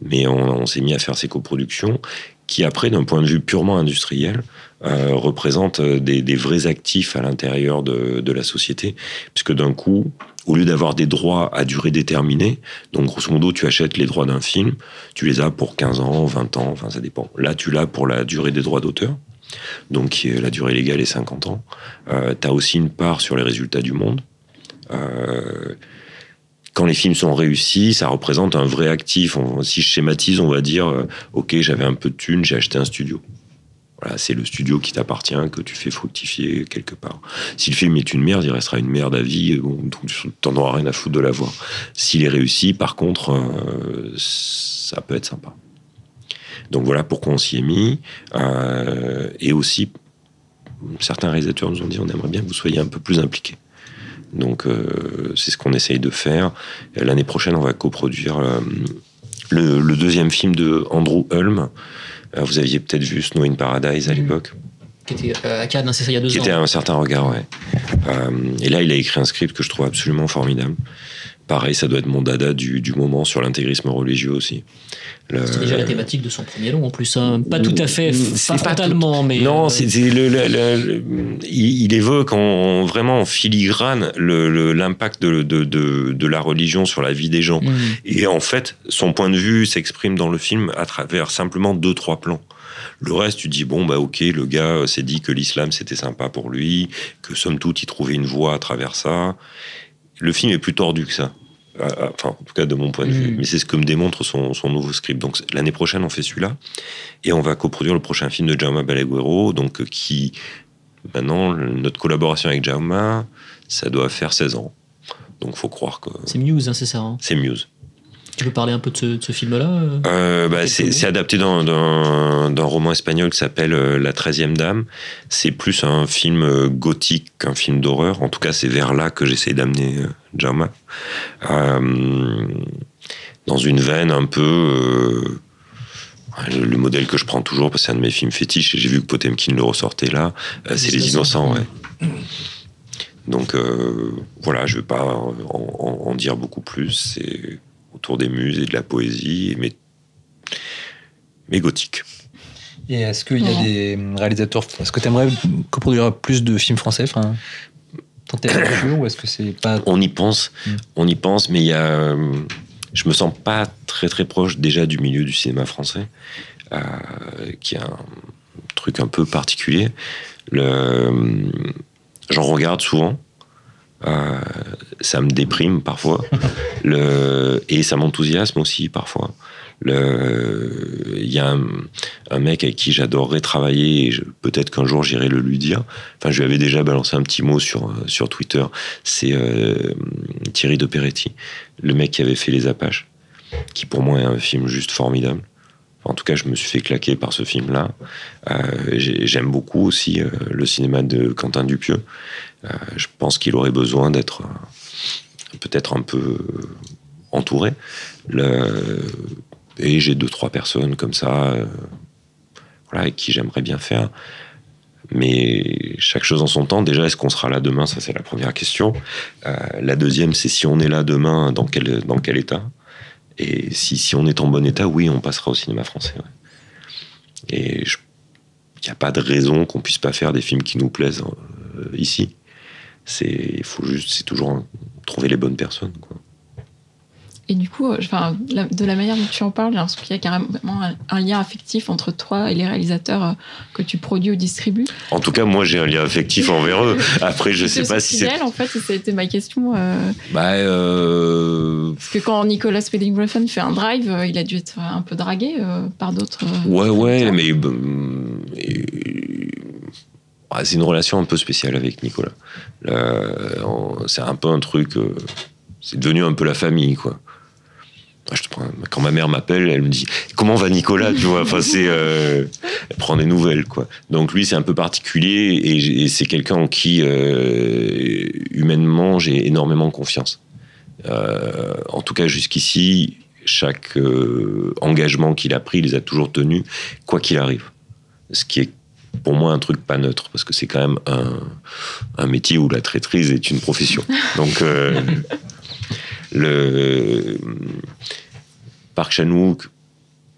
Mais on s'est mis à faire ces coproductions qui, après, d'un point de vue purement industriel, euh, représentent euh, des, vrais actifs à l'intérieur de, la société. Puisque d'un coup, au lieu d'avoir des droits à durée déterminée, donc grosso modo, tu achètes les droits d'un film, tu les as pour 15 ans, 20 ans, enfin ça dépend. Là, tu l'as pour la durée des droits d'auteur, donc la durée légale est 50 ans. Euh, tu as aussi une part sur les résultats du monde. Euh, quand les films sont réussis, ça représente un vrai actif. On- si je schématise, on va dire, euh, ok, j'avais un peu de thunes, j'ai acheté un studio. Voilà, c'est le studio qui t'appartient, que tu fais fructifier quelque part. Si le film est une merde, il restera une merde à vie, bon, t'en auras rien à foutre de la voir. S'il est réussi, par contre, euh, ça peut être sympa. Donc voilà pourquoi on s'y est mis. Euh, et aussi, certains réalisateurs nous ont dit on aimerait bien que vous soyez un peu plus impliqués. Donc euh, c'est ce qu'on essaye de faire. L'année prochaine, on va coproduire euh, le, le deuxième film de Andrew Hulme. Euh, vous aviez peut-être vu Snow in Paradise à Mhm. l'époque Qui était à Cannes, hein, c'est ça, il y a deux qui ans. était à un certain regard, ouais. Et là, il a écrit un script que je trouve absolument formidable. Pareil, ça doit être mon dada du, du moment sur l'intégrisme religieux aussi. Le- C'est déjà la thématique de son premier long en plus. hein. Pas tout à fait, C'est pas frontalement, mais. Non, euh, c'est c'est le, le- le- le- il, évoque en, vraiment en filigrane l'impact de, de, de, de la religion sur la vie des gens. hmm. Et en fait, son point de vue s'exprime dans le film à travers simplement deux, trois plans. Le reste, tu dis, bon, bah ok, le gars euh, s'est dit que l'islam c'était sympa pour lui, que somme toute, il trouvait une voie à travers ça. Le film est plus tordu que ça. Euh, Enfin, en tout cas, de mon point de vue. Mm. Mais c'est ce que me démontre son, son nouveau script. Donc, l'année prochaine, on fait celui-là. Et on va coproduire le prochain film de Jaume Balaguero, donc, euh, qui, maintenant, notre collaboration avec Jaume, ça doit faire 16 ans. Donc, faut croire que C'est Muse, hein, c'est ça. hein? c'est Muse. Tu peux parler un peu de ce, film-là euh Euh, bah, c'est adapté d'un- d'un d'un roman espagnol qui s'appelle euh, La 13e Dame. C'est plus un film gothique qu'un film d'horreur. En tout cas, c'est vers là que j'essaie d'amener Jaume. Euh, dans une veine un peu. euh, le, le modèle que je prends toujours, parce que c'est un de mes films fétiches, et j'ai vu que Potemkin le ressortait là, c'est Les Innocents. Ouais. Donc voilà, je ne vais pas en, en- en dire beaucoup plus. C'est autour des muses et de la poésie, mais, mais gothique. Et est-ce qu'il y a des réalisateurs. Est-ce que tu aimerais coproduire plus de films français enfin, Tenter l'aventure ou est-ce que c'est pas. On y pense, Mm. on y pense, mais il y a, je me sens pas très très proche déjà du milieu du cinéma français, euh, qui est un truc un peu particulier. Le, j'en regarde souvent. Euh, ça me déprime parfois, le, et ça m'enthousiasme aussi parfois. Il y a un, un mec avec qui j'adorerais travailler, et peut-être qu'un jour j'irai le lui dire. Enfin, je lui avais déjà balancé un petit mot sur, euh, sur Twitter. C'est euh, Thierry de Peretti, le mec qui avait fait Les Apaches, qui pour moi est un film juste formidable. En tout cas, je me suis fait claquer par ce film-là. Euh, j'ai- J'aime beaucoup aussi euh, le cinéma de Quentin Dupieux. Euh, je pense qu'il aurait besoin d'être euh, peut-être un peu entouré. Et j'ai deux, trois personnes comme ça euh, avec qui j'aimerais bien faire. Mais chaque chose en son temps. Déjà, est-ce qu'on sera là demain? Ça, c'est la première question. Euh, la deuxième, c'est si on est là demain, dans quel, état? Et si, on est en bon état, oui, on passera au cinéma français. Et il n'y a pas de raison qu'on puisse pas faire des films qui nous plaisent ici. C'est, il faut juste, c'est toujours trouver les bonnes personnes. Quoi. Et du coup, euh, enfin, de la manière dont tu en parles, j'ai l'impression qu'il y a carrément un, lien affectif entre toi et les réalisateurs euh, que tu produis ou distribues? En tout cas, moi, j'ai un lien affectif envers eux. Après, je sais C'est pas si c'est. mêle, en fait, été ma question. euh, Bah, euh, parce que quand Nicolas Winding Refn fait un drive, il a dû être un peu dragué par d'autres. Ouais, ouais, mais. et- c'est une relation un peu spéciale avec Nicolas. C'est un peu un truc. euh, c'est devenu un peu la famille, quoi. Quand ma mère m'appelle, elle me dit Comment va Nicolas Tu vois, enfin, euh, elle prend des nouvelles, quoi. Donc, lui, c'est un peu particulier et, c'est quelqu'un en qui, euh, humainement, j'ai énormément confiance. En tout cas, jusqu'ici, chaque engagement qu'il a pris, il les a toujours tenus, quoi qu'il arrive. Ce qui est pour moi un truc pas neutre, parce que c'est quand même un, un métier où la traîtrise est une profession. Donc, euh, le Park Chan-wook,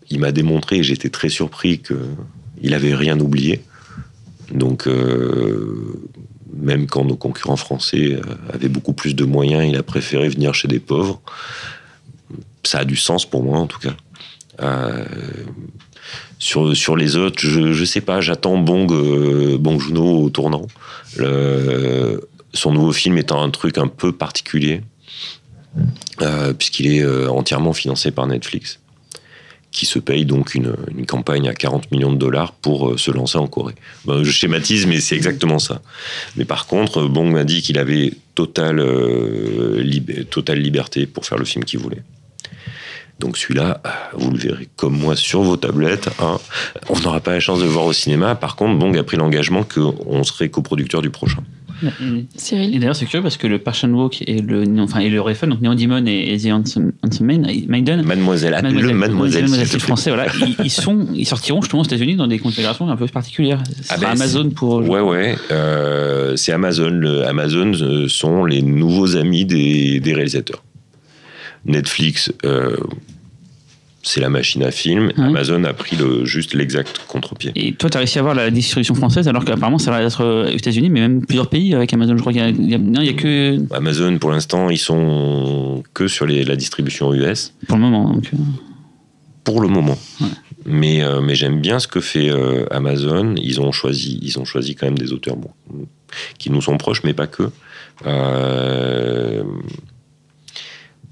il m'a démontré, j'étais très surpris qu'il avait rien oublié. Donc, euh, même quand nos concurrents français euh, avaient beaucoup plus de moyens, il a préféré venir chez des pauvres. Ça a du sens pour moi, en tout cas. Euh, sur, sur les autres, je, je sais pas, j'attends Bong, euh, Joon-ho au tournant. Son nouveau film étant un truc un peu particulier, euh, puisqu'il est euh, entièrement financé par Netflix, qui se paye donc une, une campagne à 40 millions de dollars pour euh, se lancer en Corée. Je schématise, mais c'est exactement ça. Mais par contre, Bong m'a dit qu'il avait totale, totale liberté pour faire le film qu'il voulait. Donc celui-là, vous le verrez comme moi sur vos tablettes. hein. On n'aura pas la chance de le voir au cinéma. Par contre, Bong a pris l'engagement qu'on serait coproducteur du prochain. Et, Cyril et d'ailleurs, c'est curieux parce que le Park Chan-wook et le, enfin, et le donc Neon Demon et, et The Handsome, Handsome Maiden, Mademoiselle, appelle-le Mademoiselle. plaît. français, voilà. Ils, ils sont, ils sortiront justement aux États-Unis dans des configurations un peu particulières. Ah ben, Amazon pour. Ouais, ouais. euh, c'est Amazon. Le- Amazon euh, sont les nouveaux amis des, des réalisateurs. Netflix, euh, c'est la machine à film. Ouais. Amazon a pris le, juste l'exact contre-pied. Et toi, tu as réussi à avoir la distribution française alors qu'apparemment ça va être euh, aux États-Unis, mais même plusieurs pays avec Amazon. Je crois qu'il y y a- y que Amazon, pour l'instant, ils sont que sur les- la distribution US. pour le moment. Donc, euh, pour le moment. Ouais. Mais, euh, mais j'aime bien ce que fait euh, Amazon. Ils ont, choisi, ils ont choisi quand même des auteurs bon, qui nous sont proches, mais pas que. Euh,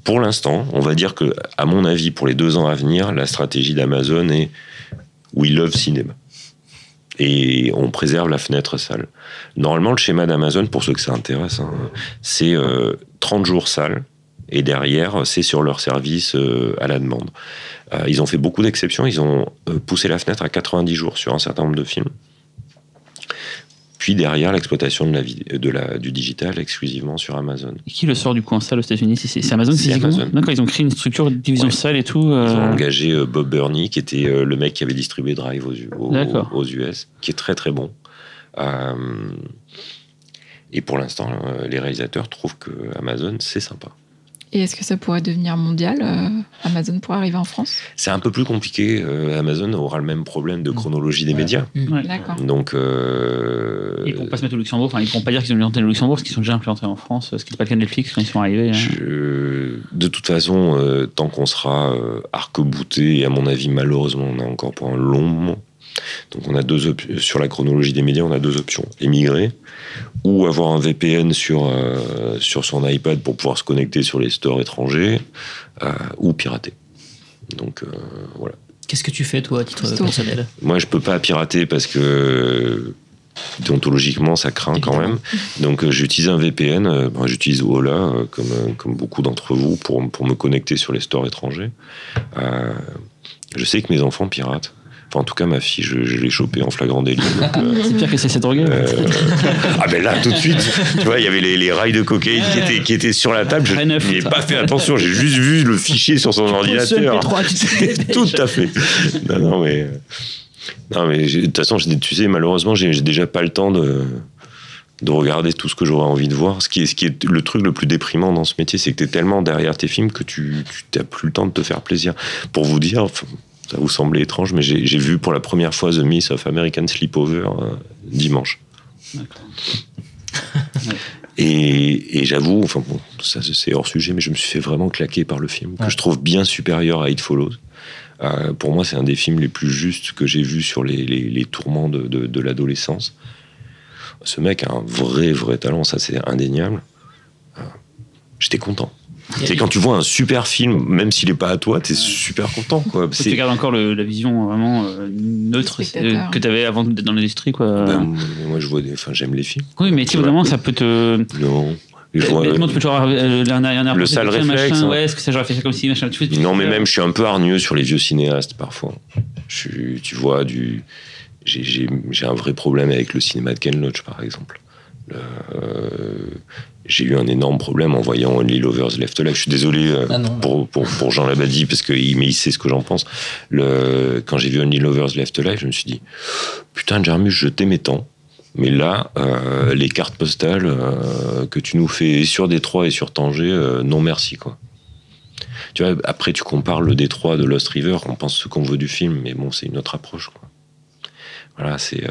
pour l'instant, on va dire que, à mon avis, pour les deux ans à venir, la stratégie d'Amazon est We love cinéma. Et on préserve la fenêtre salle. Normalement, le schéma d'Amazon, pour ceux que ça intéresse, hein, c'est euh, 30 jours salle, et derrière, c'est sur leur service euh, à la demande. Euh, ils ont fait beaucoup d'exceptions. Ils ont euh, poussé la fenêtre à 90 jours sur un certain nombre de films. Puis derrière, l'exploitation de la vid- de la, du digital exclusivement sur Amazon. et qui le sort du coup en salle aux États-Unis C'est Amazon C'est physiquement Amazon. D'accord, ils ont créé une structure de division Ouais. salle et tout. Ils euh, ont engagé euh, Bob Burney, qui était euh, le mec qui avait distribué Drive aux, aux- US, qui est très très bon. Euh, et pour l'instant, euh, les réalisateurs trouvent que Amazon, c'est sympa. Et est-ce que ça pourrait devenir mondial euh, Amazon pourrait arriver en France? C'est un peu plus compliqué. euh, Amazon aura le même problème de chronologie des médias. ouais. D'accord. Donc, euh, Ils ne pourront pas se mettre au Luxembourg, enfin ils ne pourront pas dire qu'ils ont une antenne au Luxembourg parce qu'ils sont déjà implantés en France, ce qui n'est pas le cas de Netflix quand ils sont arrivés. hein. Je- de toute façon, euh, tant qu'on sera euh, arc-bouté, et à mon avis, malheureusement, on a encore pour un long moment. Donc, on a deux op- sur la chronologie des médias, on a deux options émigrer ou avoir un VPN sur, euh, sur son iPad pour pouvoir se connecter sur les stores étrangers euh, ou pirater. Donc, euh, voilà. Qu'est-ce que tu fais, toi, à titre personnel? Moi, je peux pas pirater parce que déontologiquement, ça craint quand même. Donc, euh, j'utilise un VPN. euh, ben, j'utilise Ola, euh, comme, euh, comme beaucoup d'entre vous, pour, pour me connecter sur les stores étrangers. Euh, je sais que mes enfants piratent. Enfin, en tout cas, ma fille, je, je l'ai chopée en flagrant délit. euh, C'est pire que c'est cette drogue. euh, ah ben là, tout de suite, tu vois, il y avait les, les rails de cocaïne qui étaient, qui étaient sur la table. Je Très neuf, n'y ai ça. pas fait attention. J'ai juste vu le fichier sur son ordinateur. Tout à fait. Non, non, mais. euh, Non, mais de toute façon, tu sais, malheureusement, j'ai déjà pas le temps de, de regarder tout ce que j'aurais envie de voir. Ce qui, est, ce qui est le truc le plus déprimant dans ce métier, c'est que tu es tellement derrière tes films que tu n'as plus le temps de te faire plaisir. Pour vous dire, ça vous semblait étrange, mais j'ai vu pour la première fois The Miss of American Sleepover euh, dimanche. Et, et j'avoue, enfin bon, ça c'est hors sujet, mais je me suis fait vraiment claquer par le film, que je trouve bien supérieur à It Follows. Euh, pour moi, c'est un des films les plus justes que j'ai vus sur les, les- les tourments de, de- de l'adolescence. Ce mec a un vrai, vrai talent, ça c'est indéniable. Euh, J'étais content. C'est quand tu vois un super film, même s'il n'est pas à toi, t'es super content. Quoi. Tu gardes encore le- la vision vraiment euh, neutre euh, que tu avais avant d'être dans l'industrie. quoi. Ben, moi, je vois des, enfin, j'aime les films. oui, mais tu vraiment, ça peut te. Non. Je vois- tu peux toujours euh, Le sale machin, réflexe, hein. Ouais, est-ce que ça j'aurais fait ça comme si machin. Tu fais- Non, mais même, je suis un peu hargneux sur les vieux cinéastes parfois. Je suis, tu vois, du, j'ai, j'ai, j'ai un vrai problème avec le cinéma de Ken Loach, par exemple. Le- euh, j'ai eu un énorme problème en voyant Only Lovers Left Alive. Je suis désolé euh, Ah non. pour, pour, pour Jean Labadie, parce qu'il mais il sait ce que j'en pense. Le, quand j'ai vu Only Lovers Left Alive, je me suis dit, putain, Jarmus, je t'aimais tant. Mais là, euh, les cartes postales euh, que tu nous fais sur Détroit et sur Tanger, euh, non merci, quoi. Tu vois, après, tu compares le Détroit de Lost River, on pense ce qu'on veut du film, mais bon, c'est une autre approche, quoi. Voilà, c'est.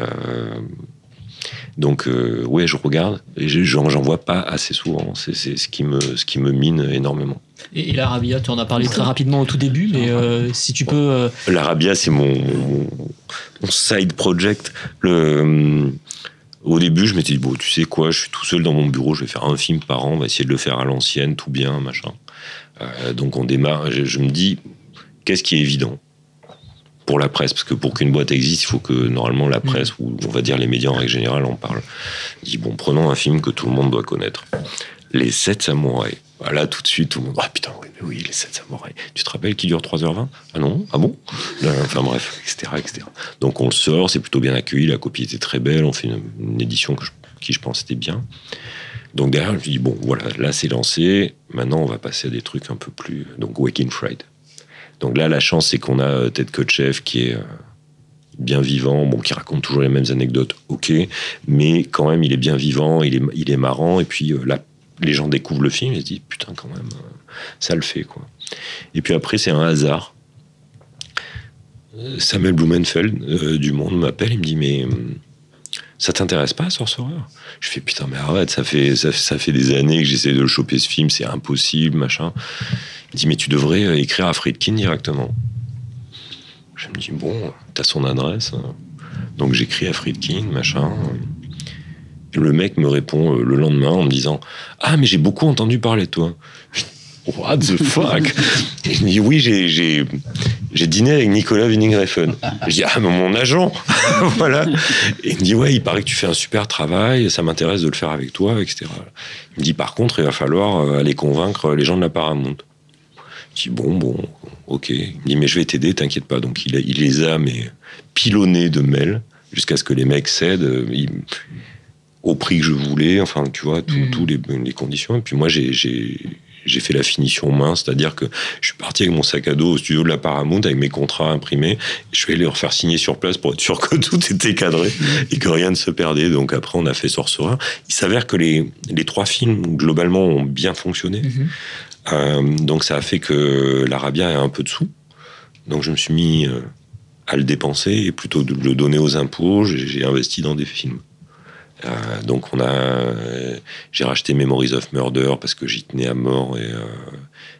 Euh, Donc, euh, ouais, je regarde, et je- j'en j'en vois pas assez souvent. C'est c'est ce, qui me, ce qui me mine énormément. Et, et l'Arabia, tu en as parlé très rapidement au tout début, mais euh, si tu peux. euh, L'Arabia, c'est mon, mon, mon side project. Le, hum, au début, je m'étais dit, bon, tu sais quoi, je suis tout seul dans mon bureau, je vais faire un film par an, on va essayer de le faire à l'ancienne, tout bien, machin. Euh, donc on démarre, je, je me dis, qu'est-ce qui est évident? Pour la presse Parce que pour qu'une boîte existe, il faut que normalement la presse, ou on va dire les médias en règle générale, en parlent. Je dis, bon, prenons un film que tout le monde doit connaître. Les 7 samouraïs. Voilà, tout de suite, tout le monde. Ah putain, oui, mais oui, les 7 samouraïs. Tu te rappelles qui dure 3h20 Ah non? Ah bon? Euh, Enfin bref, etc., etc. Donc on le sort, c'est plutôt bien accueilli, la copie était très belle, on fait une, une édition que je- qui je pense était bien. Donc derrière, je me dis, bon, voilà, là c'est lancé, maintenant on va passer à des trucs un peu plus. Donc Waking Friday. Donc là, la chance, c'est qu'on a euh, Ted Kotcheff qui est. euh, bien vivant, bon, qui raconte toujours les mêmes anecdotes, ok, mais quand même, il est bien vivant, il est, il est marrant, et puis euh, là, les gens découvrent le film et se disent, putain, quand même, ça le fait, quoi. Et puis après, c'est un hasard. Samuel Blumenfeld du Monde m'appelle, il me dit, mais hum, ça t'intéresse pas, Sorcerer? Je fais, putain, mais arrête, ça fait, ça, fait des années que j'essaie de choper ce film, c'est impossible, machin. Il me dit, mais tu devrais euh, écrire à Friedkin directement. Je me dis, bon, t'as son adresse. hein. Donc j'écris à Friedkin, machin. Le mec me répond euh, le lendemain en me disant Ah, mais j'ai beaucoup entendu parler de toi. What the fuck? Et Je dis Oui, j'ai- dîné avec Nicolas Winding-Refn. Je dis Ah, mon agent Voilà. Il me dit Ouais, il paraît que tu fais un super travail, ça m'intéresse de le faire avec toi, etc. Il me dit Par contre, il va falloir euh, aller convaincre les gens de la Paramount. Je dis Bon, bon, ok. Il me dit Mais je vais t'aider, t'inquiète pas. Donc il, a- il les a, mais pilonnés de mails jusqu'à ce que les mecs cèdent. euh, au prix que je voulais, enfin, tu vois, tout- Mhm. tous les, les conditions. Et puis moi, j'ai- fait la finition main, c'est-à-dire que je suis parti avec mon sac à dos au studio de la Paramount avec mes contrats imprimés. Je vais les refaire signer sur place pour être sûr que tout était cadré et que rien ne se perdait. Donc après, on a fait Sorcerer. Il s'avère que les, les trois films, globalement, ont bien fonctionné. Mhm. Euh, donc ça a fait que l'Arabia est un peu dessous. Donc je me suis mis euh, à le dépenser et plutôt de le donner aux impôts, j'ai investi dans des films. Euh, donc on a, euh, j'ai racheté Memories of Murder parce que j'y tenais à mort et euh,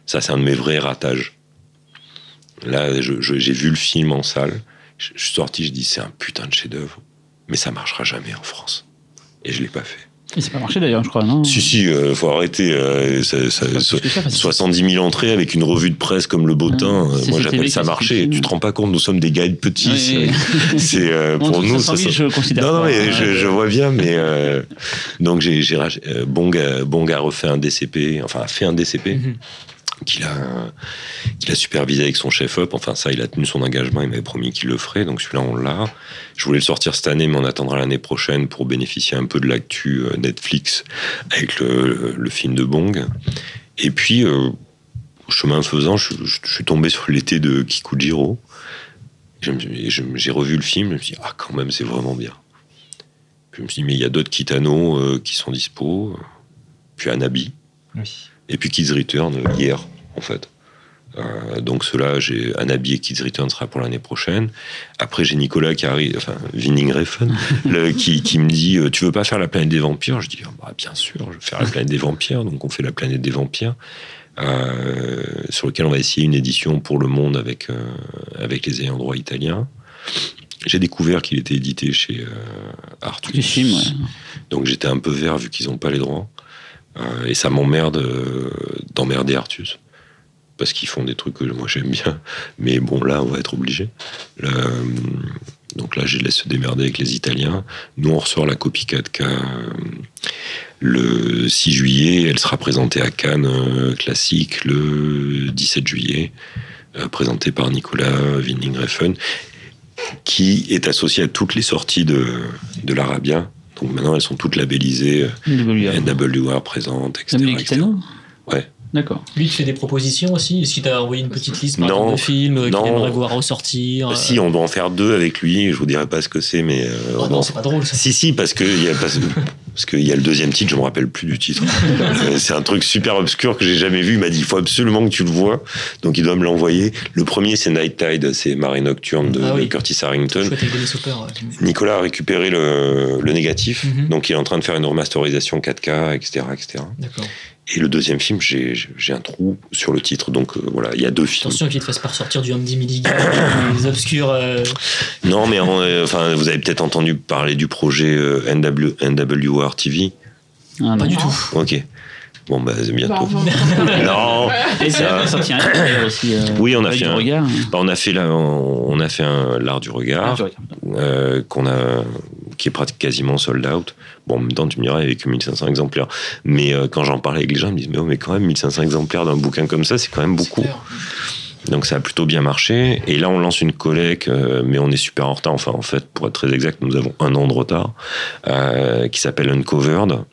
ça c'est un de mes vrais ratages. Là j'ai vu le film en salle, je suis sorti, je dis c'est un putain de chef-d'œuvre, mais ça marchera jamais en France. Et je l'ai pas fait. Mais c'est pas marché d'ailleurs, je crois, non Si si, euh, faut arrêter. euh, ça- ça- plus ça- que ça, parce que 70 000 entrées avec une revue de presse comme le Bottin, Ouais. euh, moi j'appelle ça marché. Tu te rends pas compte, nous sommes des gars petits. Ouais, c'est- C'est euh, Bon, pour nous 500 ça. 000, ça- je considère Non, non, mais hein. je, je vois bien, mais euh, donc j'ai, rach- euh, Bong, a, refait un DCP, enfin a fait un DCP Mhm. Qu'il a, qu'il a supervisé avec son chef-up. Enfin, ça, il a tenu son engagement. Il m'avait promis qu'il le ferait. Donc, celui-là, on l'a. Je voulais le sortir cette année, mais on attendra l'année prochaine pour bénéficier un peu de l'actu euh, Netflix avec le, film de Bong. Et puis, euh, chemin faisant, je, suis tombé sur l'été de Kikujiro. J'ai revu le film. Je me suis dit, ah, quand même, c'est vraiment bien. Puis je me suis dit, mais il y a d'autres Kitano euh, qui sont dispo. Puis Anabi. Oui. Et puis Kids Return hier, en fait. Euh, donc cela, j'ai Anabi et Kids Return sera pour l'année prochaine. Après, j'ai Nicolas qui arrive, enfin Winning Refn, qui, qui me dit euh, Tu veux pas faire la planète des vampires? Je dis Ah, bah, Bien sûr, je vais faire la planète des vampires. Donc on fait la planète des vampires, euh, sur lequel on va essayer une édition pour le monde avec, euh, avec les ayants droit italiens. J'ai découvert qu'il était édité chez film, ouais. Donc j'étais un peu vert vu qu'ils n'ont pas les droits. Euh, et ça m'emmerde euh, d'emmerder Artus. Parce qu'ils font des trucs que moi j'aime bien. Mais bon, là, on va être obligé. Euh, donc là, je laisse se démerder avec les Italiens. Nous, on ressort la copie 4K euh, le 6 juillet. Elle sera présentée à Cannes classique le 17 juillet. présentée par Nicolas Winding-Refn, qui est associé à toutes les sorties de, de l'Arabia. Donc maintenant, elles sont toutes labellisées. euh, NWR présente, etc. Samuel etc. Kitano Ouais. D'accord. Lui, tu fais des propositions aussi Est-ce qu'il t'a envoyé une petite liste par Non, exemple, de films qu'il aimerait voir ressortir euh, Si, on doit en faire deux avec lui. Je vous dirai pas ce que c'est, mais. euh, Oh on non, c'est pas drôle ça. Si, si, parce que il y a, parce, parce qu'il y a le deuxième titre, je me rappelle plus du titre. Euh, c'est un truc super obscur que j'ai jamais vu. Il m'a dit, il faut absolument que tu le vois. Donc il doit me l'envoyer. Le premier, c'est Night Tide, c'est Marée Nocturne de, Ah oui. de Curtis Harrington. Nicolas a récupéré le, le négatif, Mhm. donc il est en train de faire une remasterisation 4K, etc. etc. D'accord. Et le deuxième film, j'ai j'ai un trou sur le titre, donc euh, voilà, il y a deux films. Attention qu'il te fasse pas ressortir du Andy Milligan, les obscurs. euh, Non, mais en- euh, enfin, vous avez peut-être entendu parler du projet euh, NW, NWR TV. Ah, Pas du tout. Ok. Bon, bah, c'est Bah, bientôt. va- non, Et ça Ça- a sorti un aussi. euh, Oui, on a fait du un- regard. Bah, on a fait la- on a fait un l'art du regard du regard. euh, qu'on a, qui est pratiquement quasiment sold out. Bon, en même temps, tu me diras, il n'y avait que 1500 exemplaires. Mais euh, quand j'en parlais avec les gens, ils me disent, mais, oh, mais quand même, 1500 exemplaires d'un bouquin comme ça, c'est quand même beaucoup. Donc ça a plutôt bien marché. Et là, on lance une collecte, euh, mais on est super en retard. Enfin, en fait, pour être très exact, nous avons un an de retard, euh, qui s'appelle Uncovered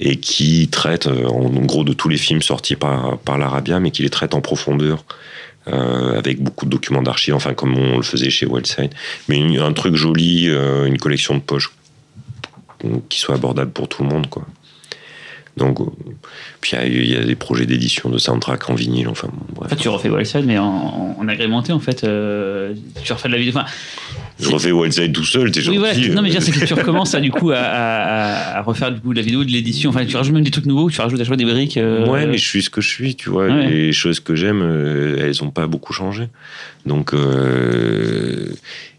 et qui traite en gros de tous les films sortis par, par l'Arabia, mais qui les traite en profondeur. Euh, avec beaucoup de documents d'archives, enfin comme on le faisait chez Wildside, mais une- un truc joli, euh, une collection de poches euh, qui soit abordable pour tout le monde, quoi. Donc, euh, puis il y a- il y, a des projets d'édition de soundtrack en vinyle, enfin bon, En bref. fait, tu refais Wildside, mais en, en agrémenté, en fait. euh, tu refais de la vidéo. Enfin, Je refais Wildside tout seul, t'es oui, gentil. voilà. Non, mais je veux euh. dire, c'est que tu recommences à, du coup, à, à- à refaire du coup, de la vidéo, de l'édition. Enfin, tu rajoutes même des trucs nouveaux, tu rajoutes à chaque fois des briques. euh, Ouais, mais je suis ce que je suis, tu vois. Ouais. Les choses que j'aime, euh, elles ont pas beaucoup changé. Donc, euh,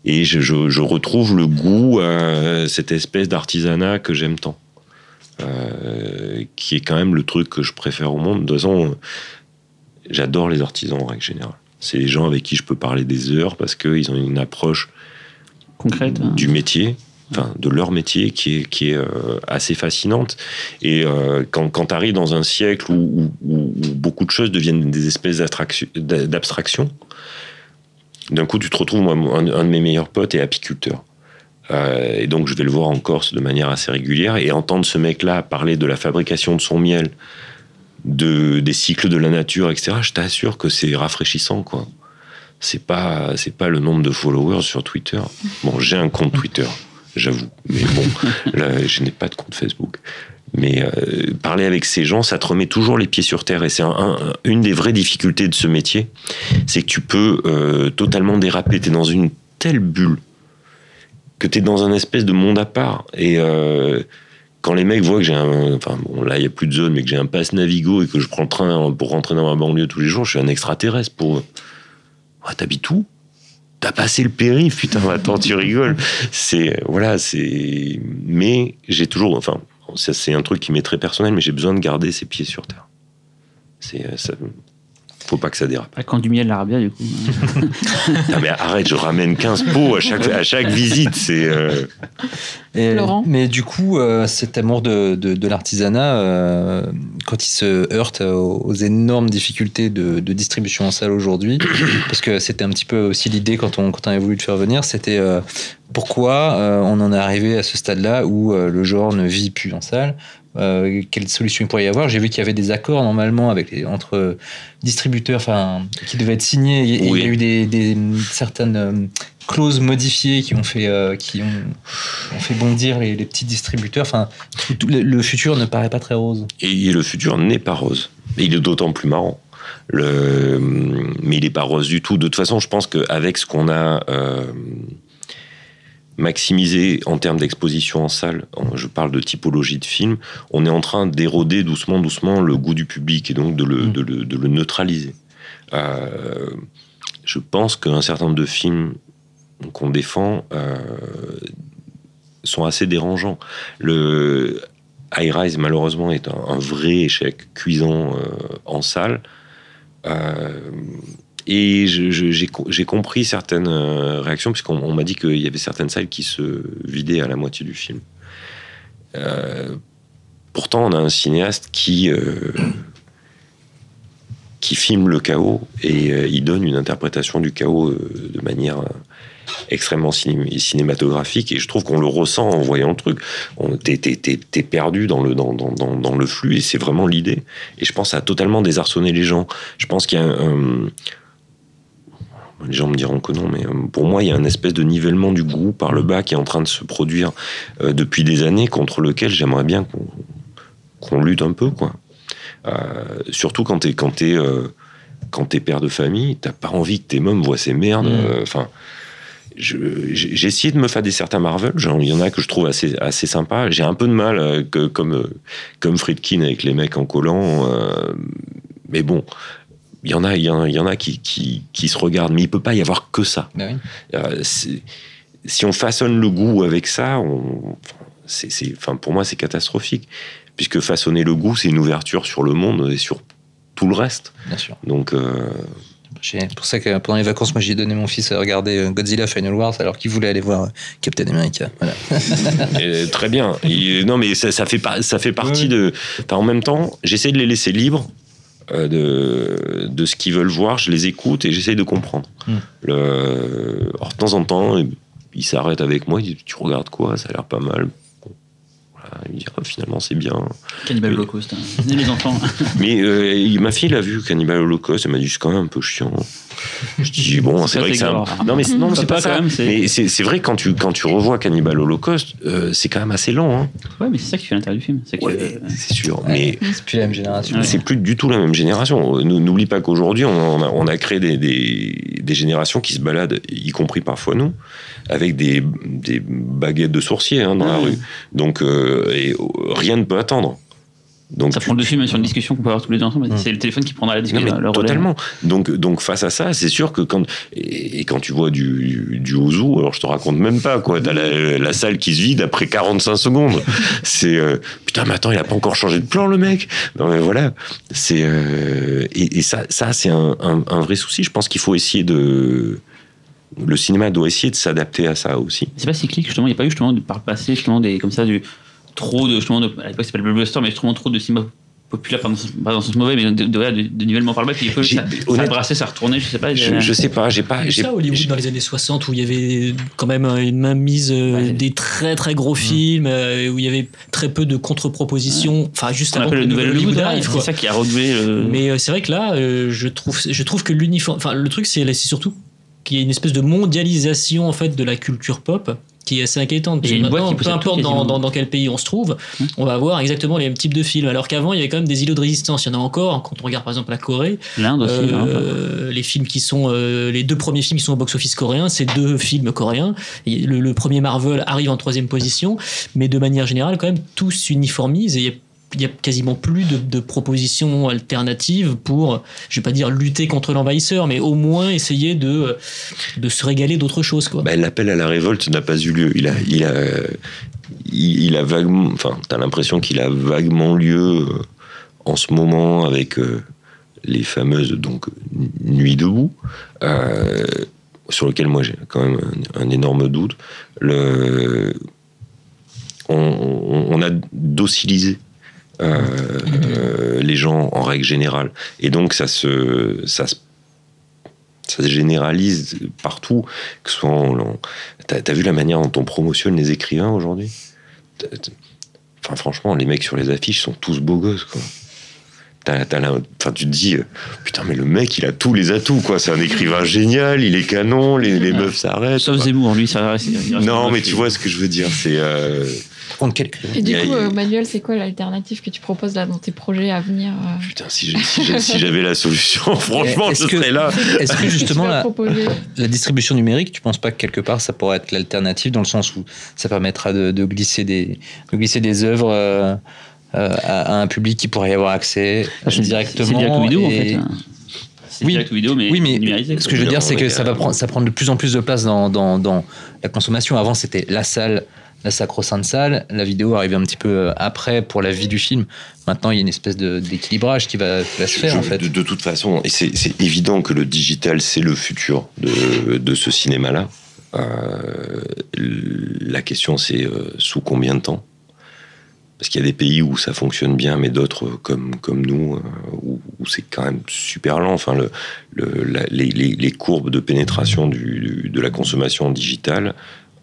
et je, je- je retrouve le goût à cette espèce d'artisanat que j'aime tant. Euh, qui est quand même le truc que je préfère au monde. De toute façon, j'adore les artisans en règle générale. C'est les gens avec qui je peux parler des heures parce qu'ils ont une approche concrète. hein. du métier, enfin de leur métier, qui est, qui est euh, assez fascinante. Et euh, quand, quand tu arrives dans un siècle où, où- où- où beaucoup de choses deviennent des espèces d'abstraction, d'un coup tu te retrouves, moi, un, un de mes meilleurs potes est apiculteur. Euh, et donc je vais le voir en Corse de manière assez régulière et entendre ce mec-là parler de la fabrication de son miel, de, des cycles de la nature, etc. Je t'assure que c'est rafraîchissant, quoi. C'est pas, c'est pas le nombre de followers sur Twitter. Bon, j'ai un compte Twitter, j'avoue, mais bon, là, je n'ai pas de compte Facebook. Mais euh, parler avec ces gens, ça te remet toujours les pieds sur terre. Et c'est un- un- une des vraies difficultés de ce métier, c'est que tu peux euh, totalement déraper. Tu es dans une telle bulle que tu es dans un espèce de monde à part. Et euh, quand les mecs voient que j'ai un. Enfin, bon, là, il n'y a plus de zone, mais que j'ai un passe Navigo et que je prends le train pour rentrer dans ma banlieue tous les jours, je suis un extraterrestre pour eux. Ouais, T'habites où? T'as passé le périph', putain, attends, tu rigoles. C'est. Voilà, c'est. Mais j'ai toujours. Enfin, c'est un truc qui m'est très personnel, mais j'ai besoin de garder ses pieds sur terre. C'est. euh. Faut pas que ça dérape. Pas quand du miel l'Arabia, du coup. Ah, mais arrête, je ramène 15 pots à chaque, à chaque visite. C'est. euh, Laurent Mais du coup, euh, cet amour de, de, de l'artisanat, euh, quand il se heurte aux, aux énormes difficultés de, de distribution en salle aujourd'hui, parce que c'était un petit peu aussi l'idée quand on, quand on a voulu le faire venir, c'était euh, pourquoi euh, on en est arrivé à ce stade-là où euh, le genre ne vit plus en salle? Euh, quelle solution il pourrait y avoir? J'ai vu qu'il y avait des accords normalement avec les, entre distributeurs, enfin qui devaient être signés. Et Oui. Il y a eu des, des certaines euh, clauses modifiées qui ont fait euh, qui ont, ont fait bondir les, les petits distributeurs. Enfin, tout- tout- le, le futur ne paraît pas très rose. Et le futur n'est pas rose. Et il est d'autant plus marrant. Le, mais il n'est pas rose du tout. De toute façon, je pense qu'avec ce qu'on a maximisé en termes d'exposition en salle, je parle de typologie de film, on est en train d'éroder doucement, doucement le goût du public et donc de le, Mm. de le, de le neutraliser. Euh, je pense qu'un certain nombre de films qu'on défend euh, sont assez dérangeants. Le High Rise, malheureusement, est un, un vrai échec cuisant euh, en salle. Euh, et j'ai co- j'ai compris certaines euh, réactions, puisqu'on on m'a dit qu'il y avait certaines salles qui se vidaient à la moitié du film. Euh, pourtant, on a un cinéaste qui, euh, qui filme le chaos et il donne une interprétation du chaos de manière extrêmement ciné- cinématographique et je trouve qu'on le ressent en voyant le truc. T'es perdu dans le, dans, le flux et c'est vraiment l'idée. Et je pense a totalement désarçonné les gens. Je pense qu'il y a un- les gens me diront que non, mais euh, pour moi, il y a une espèce de nivellement du goût par le bas qui est en train de se produire euh, depuis des années, contre lequel j'aimerais bien qu'on lutte un peu, quoi. Euh, surtout quand t'es quand euh, quand père de famille, t'as pas envie que tes mômes voient ces merdes. Mm. euh, Enfin, j'ai essayé de me faire des certains Marvel. Genre, il y en a que je trouve assez assez sympas. J'ai un peu de mal que, comme comme Friedkin avec les mecs en collant. mais bon. Il y en a, il y en a, il y en a qui, qui, qui se regardent, mais il peut pas y avoir que ça. Bah oui. Euh, si on façonne le goût avec ça, on, enfin, c'est, c'est- enfin, pour moi, c'est catastrophique. Puisque façonner le goût, c'est une ouverture sur le monde et sur tout le reste. Bien sûr. Donc, euh, C'est pour ça que pendant les vacances, moi, j'ai donné mon fils à regarder euh, Godzilla Final Wars alors qu'il voulait aller voir Captain America. Voilà. et très bien. Et, non, mais ça, ça fait, pas, ça fait partie de. enfin, en même temps, j'essaie de les laisser libres de, de ce qu'ils veulent voir. Je les écoute et j'essaie de comprendre. Mm. Le, alors, de temps en temps, il s'arrête avec moi. Il dit Tu regardes quoi? Ça a l'air pas mal. Bon, voilà, il me dit Ah, finalement, c'est bien. Cannibal Oui. Holocaust. hein. les enfants. Mais euh, ma fille l'a vu, Cannibal Holocaust, elle m'a dit c'est quand même un peu chiant. Je dis bon, C'est vrai que c'est un... Non mais c'est- non, c'est Pas pas ça. quand même, c'est- mais c'est vrai que quand tu quand tu revois Cannibal Holocaust, euh, c'est quand même assez lent, hein. Ouais, mais c'est ça qui fait l'intérêt du film. C'est Ouais, euh, c'est sûr. Mais C'est plus la même génération. Ouais. c'est plus du tout la même génération. Nous- N'oublie pas qu'aujourd'hui, on, a, on a créé des, des, des générations qui se baladent, y compris parfois nous, avec des, des baguettes de sourciers hein, dans la rue. Donc euh, et, euh, rien ne peut attendre. Donc ça prend le dessus même sur une discussion qu'on peut avoir tous les deux ensemble. C'est le téléphone qui prendra la Non, discussion. mais totalement. Donc, donc face à ça, c'est sûr que quand et, et quand tu vois du, du Ozu, alors je te raconte même pas quoi. T'as la, la salle qui se vide après 45 secondes. C'est euh, putain, mais attends, il a pas encore changé de plan le mec. Non mais voilà. C'est euh, et, et ça, ça c'est un, un, un vrai souci. Je pense qu'il faut essayer de le cinéma doit essayer de s'adapter à ça aussi. C'est pas cyclique, justement. Il n'y a pas eu, justement, par le passé, justement, des, comme ça, du, trop de. Justement, de, à l'époque, c'est pas le blockbuster, mais justement, trop de cinéma populaire, pas dans, ce- pas dans ce mauvais, mais de, de, de, de nivellement par le bas. Puis il faut J'ai- ça, ça brassait, ça retournait, je sais pas. Je, je sais pas, j'ai pas. J'ai- ça Hollywood j'ai- dans les années 60 où il y avait quand même une mainmise euh, Ouais. des très très gros films euh, où il y avait très peu de contre-propositions enfin juste qu'on avant appelle le nouvel Hollywood, arrive ouais, quoi. c'est ça qui a renouvelé le. mais euh, c'est vrai que là euh, je trouve je trouve que l'uniforme enfin le truc c'est c'est surtout qu'il y a une espèce de mondialisation en fait de la culture pop qui est assez inquiétante. Maintenant, qui peu importe dans, dans, dans quel pays on se trouve, Hum. on va avoir exactement les mêmes types de films. Alors qu'avant, il y avait quand même des îlots de résistance. Il y en a encore. Quand on regarde par exemple la Corée, L'Inde aussi. hein, euh, les films qui sont euh, les deux premiers films qui sont au box-office coréen, c'est deux films coréens. Et le, le premier Marvel arrive en troisième position, mais de manière générale, quand même, tous s'uniformisent et il y a- il y a quasiment plus de, propositions alternatives pour, je vais pas dire lutter contre l'envahisseur, mais au moins essayer de, se régaler d'autres choses. Quoi. Bah, l'appel à la révolte n'a pas eu lieu. Il a, il a, il, a vaguement, enfin, t'as l'impression qu'il a vaguement lieu euh, en ce moment avec euh, les fameuses donc nuits debout, euh, sur lequel moi j'ai quand même un, énorme doute. Le, on a docilisé. Euh, euh, les gens en règle générale et donc ça se ça se ça se généralise partout, que ce soit T'as as vu la manière dont on promotionne les écrivains aujourd'hui? Enfin, franchement, les mecs sur les affiches sont tous beaux gosses, quoi. La- Enfin, tu te dis, euh, putain, mais le mec, il a tous les atouts, quoi. C'est un écrivain génial, il est canon, les, les meufs s'arrêtent. Sauf. Zemmour, lui, ça reste. Non, mais tu vois ce que je veux dire, c'est. euh, Et du coup, euh, Manuel, c'est quoi l'alternative que tu proposes là dans tes projets à venir euh, Putain, si j'avais la solution, franchement, je que- serais là. Est-ce que justement la, distribution numérique, tu penses pas que quelque part ça pourrait être l'alternative dans le sens où ça permettra de, de glisser des de glisser des œuvres euh, euh, à, à un public qui pourrait y avoir accès Ah, c'est- directement C'est direct vidéo en fait. hein. C'est Oui. vidéo, mais, Oui, mais numérisé. ce que je veux dire, c'est que ça va prendre, ça prend de plus en plus de place dans, dans, dans la consommation. Avant, c'était la salle, la sacro-sainte salle. La vidéo arrivait un petit peu euh, après pour la vie du film. Maintenant, il y a une espèce d'équilibrage qui va, qui va se faire, Je- en fait. de, de toute façon, et c'est évident que le digital, c'est le futur de, de ce cinéma-là. Euh, la question, c'est euh, sous combien de temps? Parce qu'il y a des pays où ça fonctionne bien, mais d'autres, comme, comme nous, où, où c'est quand même super lent. Enfin, le, le- la- les, les- les courbes de pénétration du, du- de la consommation digitale,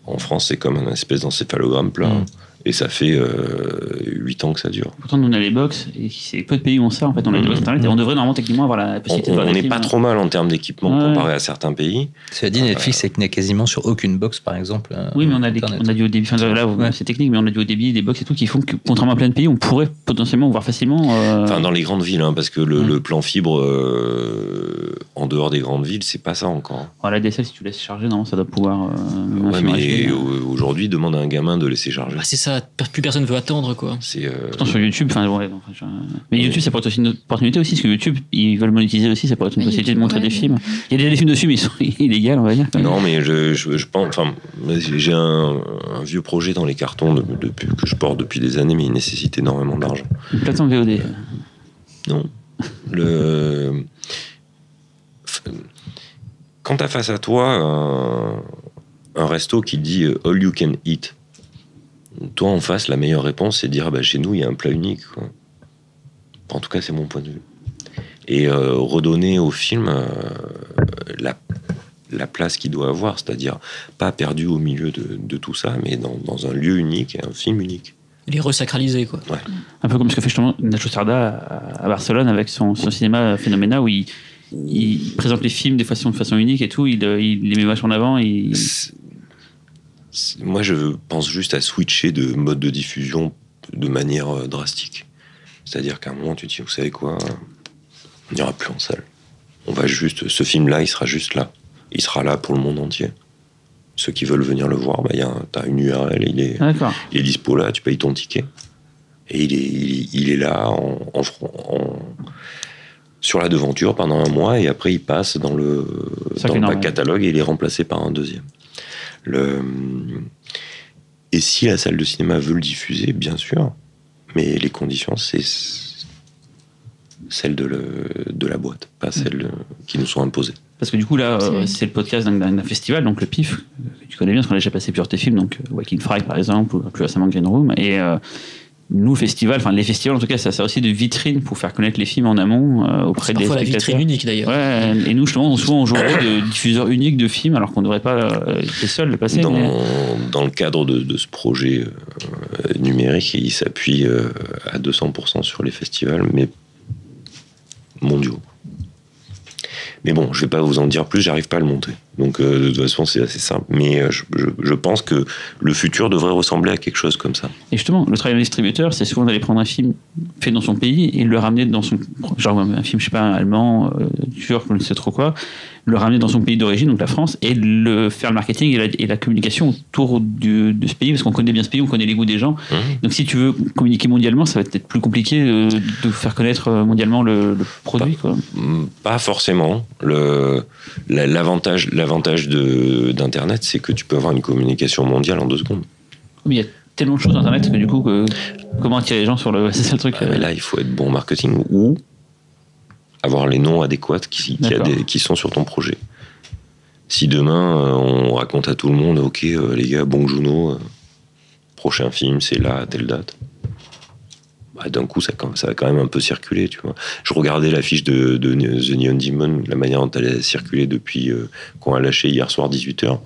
en France, c'est comme un espèce d'encéphalogramme plat. Mm. Et ça fait euh, 8 ans que ça dure. Pourtant, nous, on a les box, et c'est peu de pays où on ça, en fait. On a les Mhm. box internet, et on devrait normalement techniquement avoir la On possibilité de on voir des n'est pas trop mal en termes d'équipement Ouais. comparé à certains pays. Cela dit, Netflix n'est quasiment sur aucune box, par exemple. euh, Oui, mais on a, des, on a du haut débit. Enfin, là, Ouais. c'est technique, mais on a du haut débit, des box et tout qui font que, contrairement à plein de pays, on pourrait potentiellement voir facilement. euh, Enfin, dans les grandes villes, hein, parce que le, le plan fibre euh, en dehors des grandes villes, c'est pas ça encore. voilà, la DSL, si tu laisses charger, non, ça doit pouvoir. euh, mais au- aujourd'hui, demande à un gamin de laisser charger. Bah, c'est ça, plus personne veut attendre quoi. C'est euh, Pourtant, sur YouTube, enfin, ouais, non, enfin, je- mais YouTube, ça pourrait être aussi une opportunité aussi, parce que YouTube, ils veulent monétiser aussi, ça pourrait être une possibilité de montrer ouais, des films. Il y a déjà des films dessus, mais ils sont illégaux, on va dire. non, mais je, je, je pense. Enfin, j'ai un, un vieux projet dans les cartons de- depuis- que je porte depuis des années, mais il nécessite énormément d'argent. Une plateforme VOD. Non. Le... Quand tu as face à toi un, un resto qui dit euh, all you can eat, toi en face, la meilleure réponse, c'est de dire ah bah, chez nous, il y a un plat unique. quoi. En tout cas, c'est mon point de vue. Et euh, redonner au film euh, la, la place qu'il doit avoir, c'est-à-dire pas perdu au milieu de, de tout ça, mais dans, dans un lieu unique et un film unique. Il est resacralisé quoi. Un peu comme ce que fait justement Nacho Sarda à à Barcelone avec son, son cinéma Phénoména où il, il présente les films de façon, de façon unique et tout, il, euh, il les met vachement en avant. Il... Moi, je pense juste à switcher de mode de diffusion de manière euh, drastique. C'est-à-dire qu'à un moment, tu te dis, vous savez quoi, on n'ira plus en salle. On va juste, ce film-là, il sera juste là. Il sera là pour le monde entier. Ceux qui veulent venir le voir, bah, il y a un- t'as une URL, il est, il est dispo là, tu payes ton ticket. Et il est, il, il est là en, en fron- en- sur la devanture pendant un mois et après il passe dans le, dans catalogue et il est remplacé par un deuxième. Le, et si la salle de cinéma veut le diffuser, bien sûr, mais les conditions, c'est celles de, le- de la boîte, pas celles qui nous sont imposées. Parce que du coup, là, euh, C'est- c'est le podcast d'un- festival, donc le PIF, que tu connais bien, parce qu'on a déjà passé plusieurs de tes films, donc euh, Waking Fry par exemple, ou plus récemment Green Room. Et euh, nous, le festival, enfin les festivals en tout cas, ça sert aussi de vitrine pour faire connaître les films en amont euh, auprès des parfois la spectateurs. vitrine unique d'ailleurs. Ouais, et nous, justement, souvent, on joue de diffuseur unique de films, alors qu'on ne devrait pas euh, être seul le passer. Dans, mais- dans le cadre de, de ce projet euh, numérique, il s'appuie euh, à 200% sur les festivals, mais mondiaux. Mais bon, je vais pas vous en dire plus, j'arrive pas à le monter. Donc euh, de toute façon, c'est assez simple. Mais euh, je, je- je pense que le futur devrait ressembler à quelque chose comme ça. Et justement, le travail d'un distributeur, c'est souvent d'aller prendre un film fait dans son pays et le ramener dans son. Genre un film, je sais pas, allemand, euh, turc, je ne sais trop quoi, le ramener dans son pays d'origine, donc la France, et le faire le marketing et la, et la communication autour du- de ce pays, parce qu'on connaît bien ce pays, on connaît les goûts des gens. Mmh. Donc si tu veux communiquer mondialement, ça va être plus compliqué euh, de faire connaître euh, mondialement le, le produit. Quoi. Pas forcément. Le- la- L'avantage l'avantage de- d'Internet, c'est que tu peux avoir une communication mondiale en deux secondes. Mais il y a tellement de choses Internet que du coup, que- comment attirer les gens sur le. C'est ça le truc. Ah, là, il faut être bon en marketing ou avoir les noms adéquats qui, qui, des- qui sont sur ton projet. Si demain, euh, on raconte à tout le monde, ok, euh, les gars, bon Juno, euh, prochain film, c'est là, à telle date. Bah, D'un coup, ça, ça va quand même un peu circuler, tu vois. Je regardais l'affiche de, de The Neon Demon, la manière dont elle a circulé depuis euh, qu'on a lâché hier soir 18h.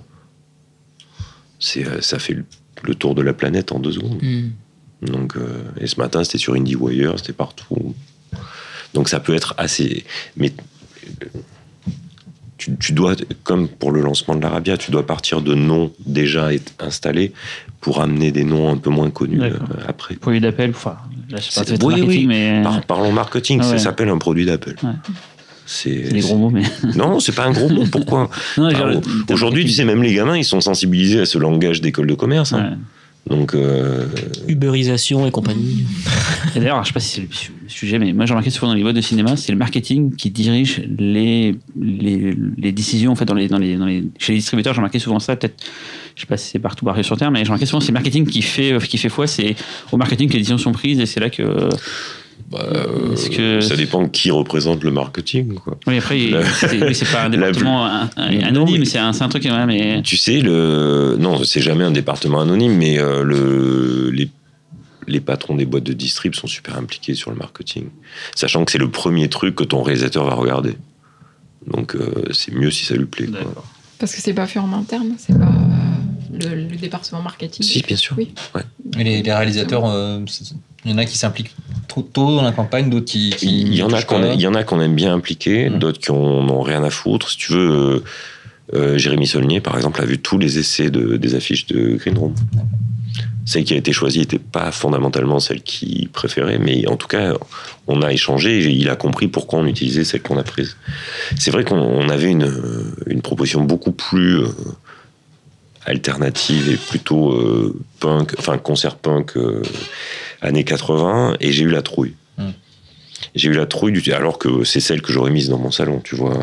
C'est, euh, ça fait le, tour de la planète en deux secondes. Hmm. Donc, euh, et ce matin, c'était sur IndieWire, c'était partout. Donc ça peut être assez. Mais euh, tu dois, comme pour le lancement de l'Arabia, tu dois partir de noms déjà installés pour amener des noms un peu moins connus euh, après. Produit d'appel, enfin, là, je c'est oui, marketing, oui. mais. Par- parlons marketing, Ah ça s'appelle un produit d'Apple. Ouais. C'est des gros mots, mais. Non, c'est pas un gros mot. Pourquoi Enfin, Aujourd'hui, tu sais, même les gamins, ils sont sensibilisés à ce langage d'école de commerce. hein. Ouais. Donc, euh, Uberisation et compagnie. Et d'ailleurs, je sais pas si c'est le su- le sujet, mais moi j'ai remarqué souvent dans les boîtes de cinéma, c'est le marketing qui dirige les, les, les décisions en fait dans les, dans les, dans les, chez les distributeurs. J'ai remarqué souvent ça, peut-être, je sais pas si c'est partout pareil sur Terre, mais j'ai remarqué souvent c'est le marketing qui fait, qui fait foi, c'est au marketing que les décisions sont prises et c'est là que. Bah, euh, que- ça dépend de qui représente le marketing. Quoi. Oui, après, La- c'est pas un département anonyme, mais- c'est un, truc, ouais, mais. Tu sais, le... non, c'est jamais un département anonyme, mais euh, le... les... les patrons des boîtes de distrib sont super impliqués sur le marketing. Sachant que c'est le premier truc que ton réalisateur va regarder. Donc, euh, c'est mieux si ça lui plaît. quoi. Parce que c'est pas fait en interne, c'est pas le, le département marketing. Si, bien sûr. Oui. Et les, les réalisateurs, euh, il y en a qui s'impliquent trop tôt dans la campagne, d'autres qui, qui Il y en a qu'on pas. il y en a qu'on aime bien impliquer, Mm. d'autres qui en ont rien à foutre. Si tu veux, euh, euh, Jérémy Saulnier, par exemple, a vu tous les essais de, des affiches de Green Room. Celle qui a été choisie n'était pas fondamentalement celle qu'il préférait, mais en tout cas, on a échangé et il a compris pourquoi on utilisait celle qu'on a prise. C'est vrai qu'on on avait une, une proposition beaucoup plus euh, alternative et plutôt euh, punk, enfin concert punk années 80, et j'ai eu la trouille. J'ai eu la trouille du alors que c'est celle que j'aurais mise dans mon salon, tu vois.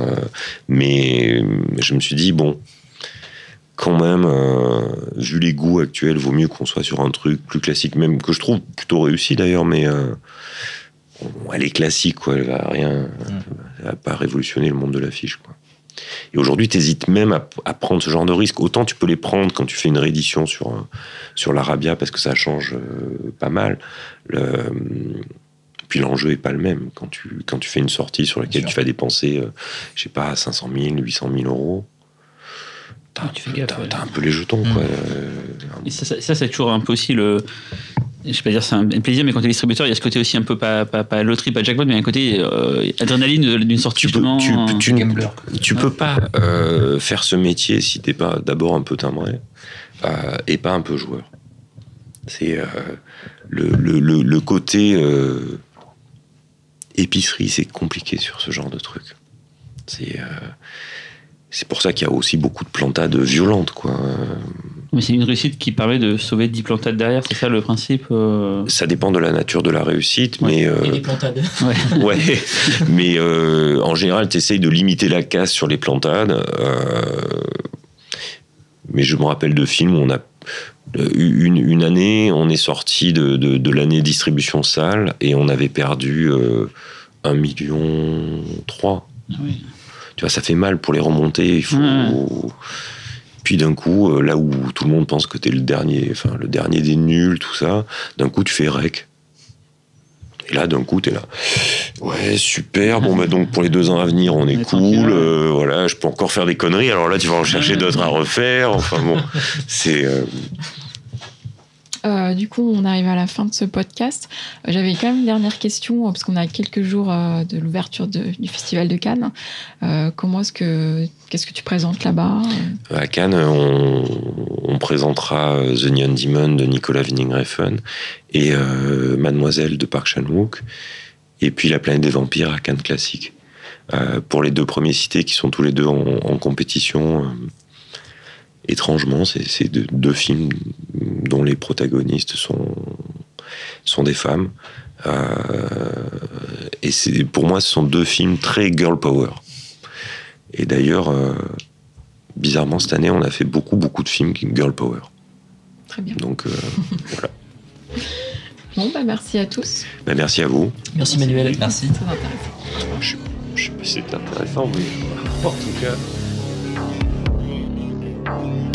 Mais je me suis dit bon, quand même, euh, vu les goûts actuels, vaut mieux qu'on soit sur un truc plus classique, même que je trouve plutôt réussi d'ailleurs, mais euh, bon, elle est classique, quoi. Elle va rien, elle va pas révolutionner le monde de l'affiche, quoi. Et aujourd'hui, t'hésites même à, à prendre ce genre de risque. Autant tu peux les prendre quand tu fais une réédition sur un- sur l'Arabia parce que ça change euh, pas mal. Le, puis l'enjeu est pas le même quand tu quand tu fais une sortie sur laquelle tu vas dépenser, euh, je sais pas, 500 000, 800 000 euros. T'as un, Tu peu- gaffe, t'as- ouais. t'as un peu les jetons, quoi. Euh, Et ça, ça, ça, c'est toujours un peu aussi le. Je vais pas dire c'est un plaisir, mais quand tu es distributeur, il y a ce côté aussi un peu pas, pas, pas loterie, pas jackpot, mais un côté euh, adrénaline d'une sortie Tu peux- tu- euh, tu-. Tu peux pas euh, faire ce métier si t'es pas d'abord un peu timbré euh, et pas un peu joueur. C'est euh, le, le, le, le côté euh, épicerie, c'est compliqué sur ce genre de truc. C'est euh, c'est pour ça qu'il y a aussi beaucoup de plantades violentes, quoi. Mais c'est une réussite qui permet de sauver 10 plantades derrière, c'est ça le principe euh, Ça dépend de la nature de la réussite, Ouais. mais euh, Et des plantades. Ouais. Ouais, mais euh, en général, tu essayes de limiter la casse sur les plantades. euh, mais je me rappelle de films où on a eu une, une année, on est sorti de, de, de l'année distribution salle et on avait perdu euh, 1 million 3. Ah oui. Tu vois, ça fait mal pour les remonter. Il faut. Ouais. Puis d'un coup, euh, là où tout le monde pense que t'es le dernier, enfin le dernier des nuls, tout ça, d'un coup tu fais rec. Et là, d'un coup, t'es là. Ouais, super. Bon, bah donc pour les deux ans à venir, on est On est tranquille, cool. euh, voilà, je peux encore faire des conneries. Alors là, tu vas en chercher d'autres à refaire. Enfin bon, c'est. euh, Euh, du coup, on arrive à la fin de ce podcast. Euh, J'avais quand même une dernière question, euh, parce qu'on a quelques jours de l'ouverture du Festival de Cannes. Comment est-ce que, qu'est-ce que tu présentes là-bas? À Cannes, on, présentera The Neon Demon de Nicolas Winding Refn et Mademoiselle de Park Chan-wook, et puis La planète des vampires à Cannes Classique. Pour les deux premiers cités qui sont tous les deux en, compétition, étrangement, c'est c'est deux, deux films dont les protagonistes sont, sont des femmes. Euh, et c'est pour moi, ce sont deux films très girl power. Et d'ailleurs, euh, bizarrement, cette année, on a fait beaucoup, beaucoup de films qui- girl power. Très bien. Donc, euh, Bon, bah, merci à tous. bah, merci à vous. Merci Manuel. Merci. Très intéressant. Je, je sais pas si c'était intéressant, mais en tout cas. now.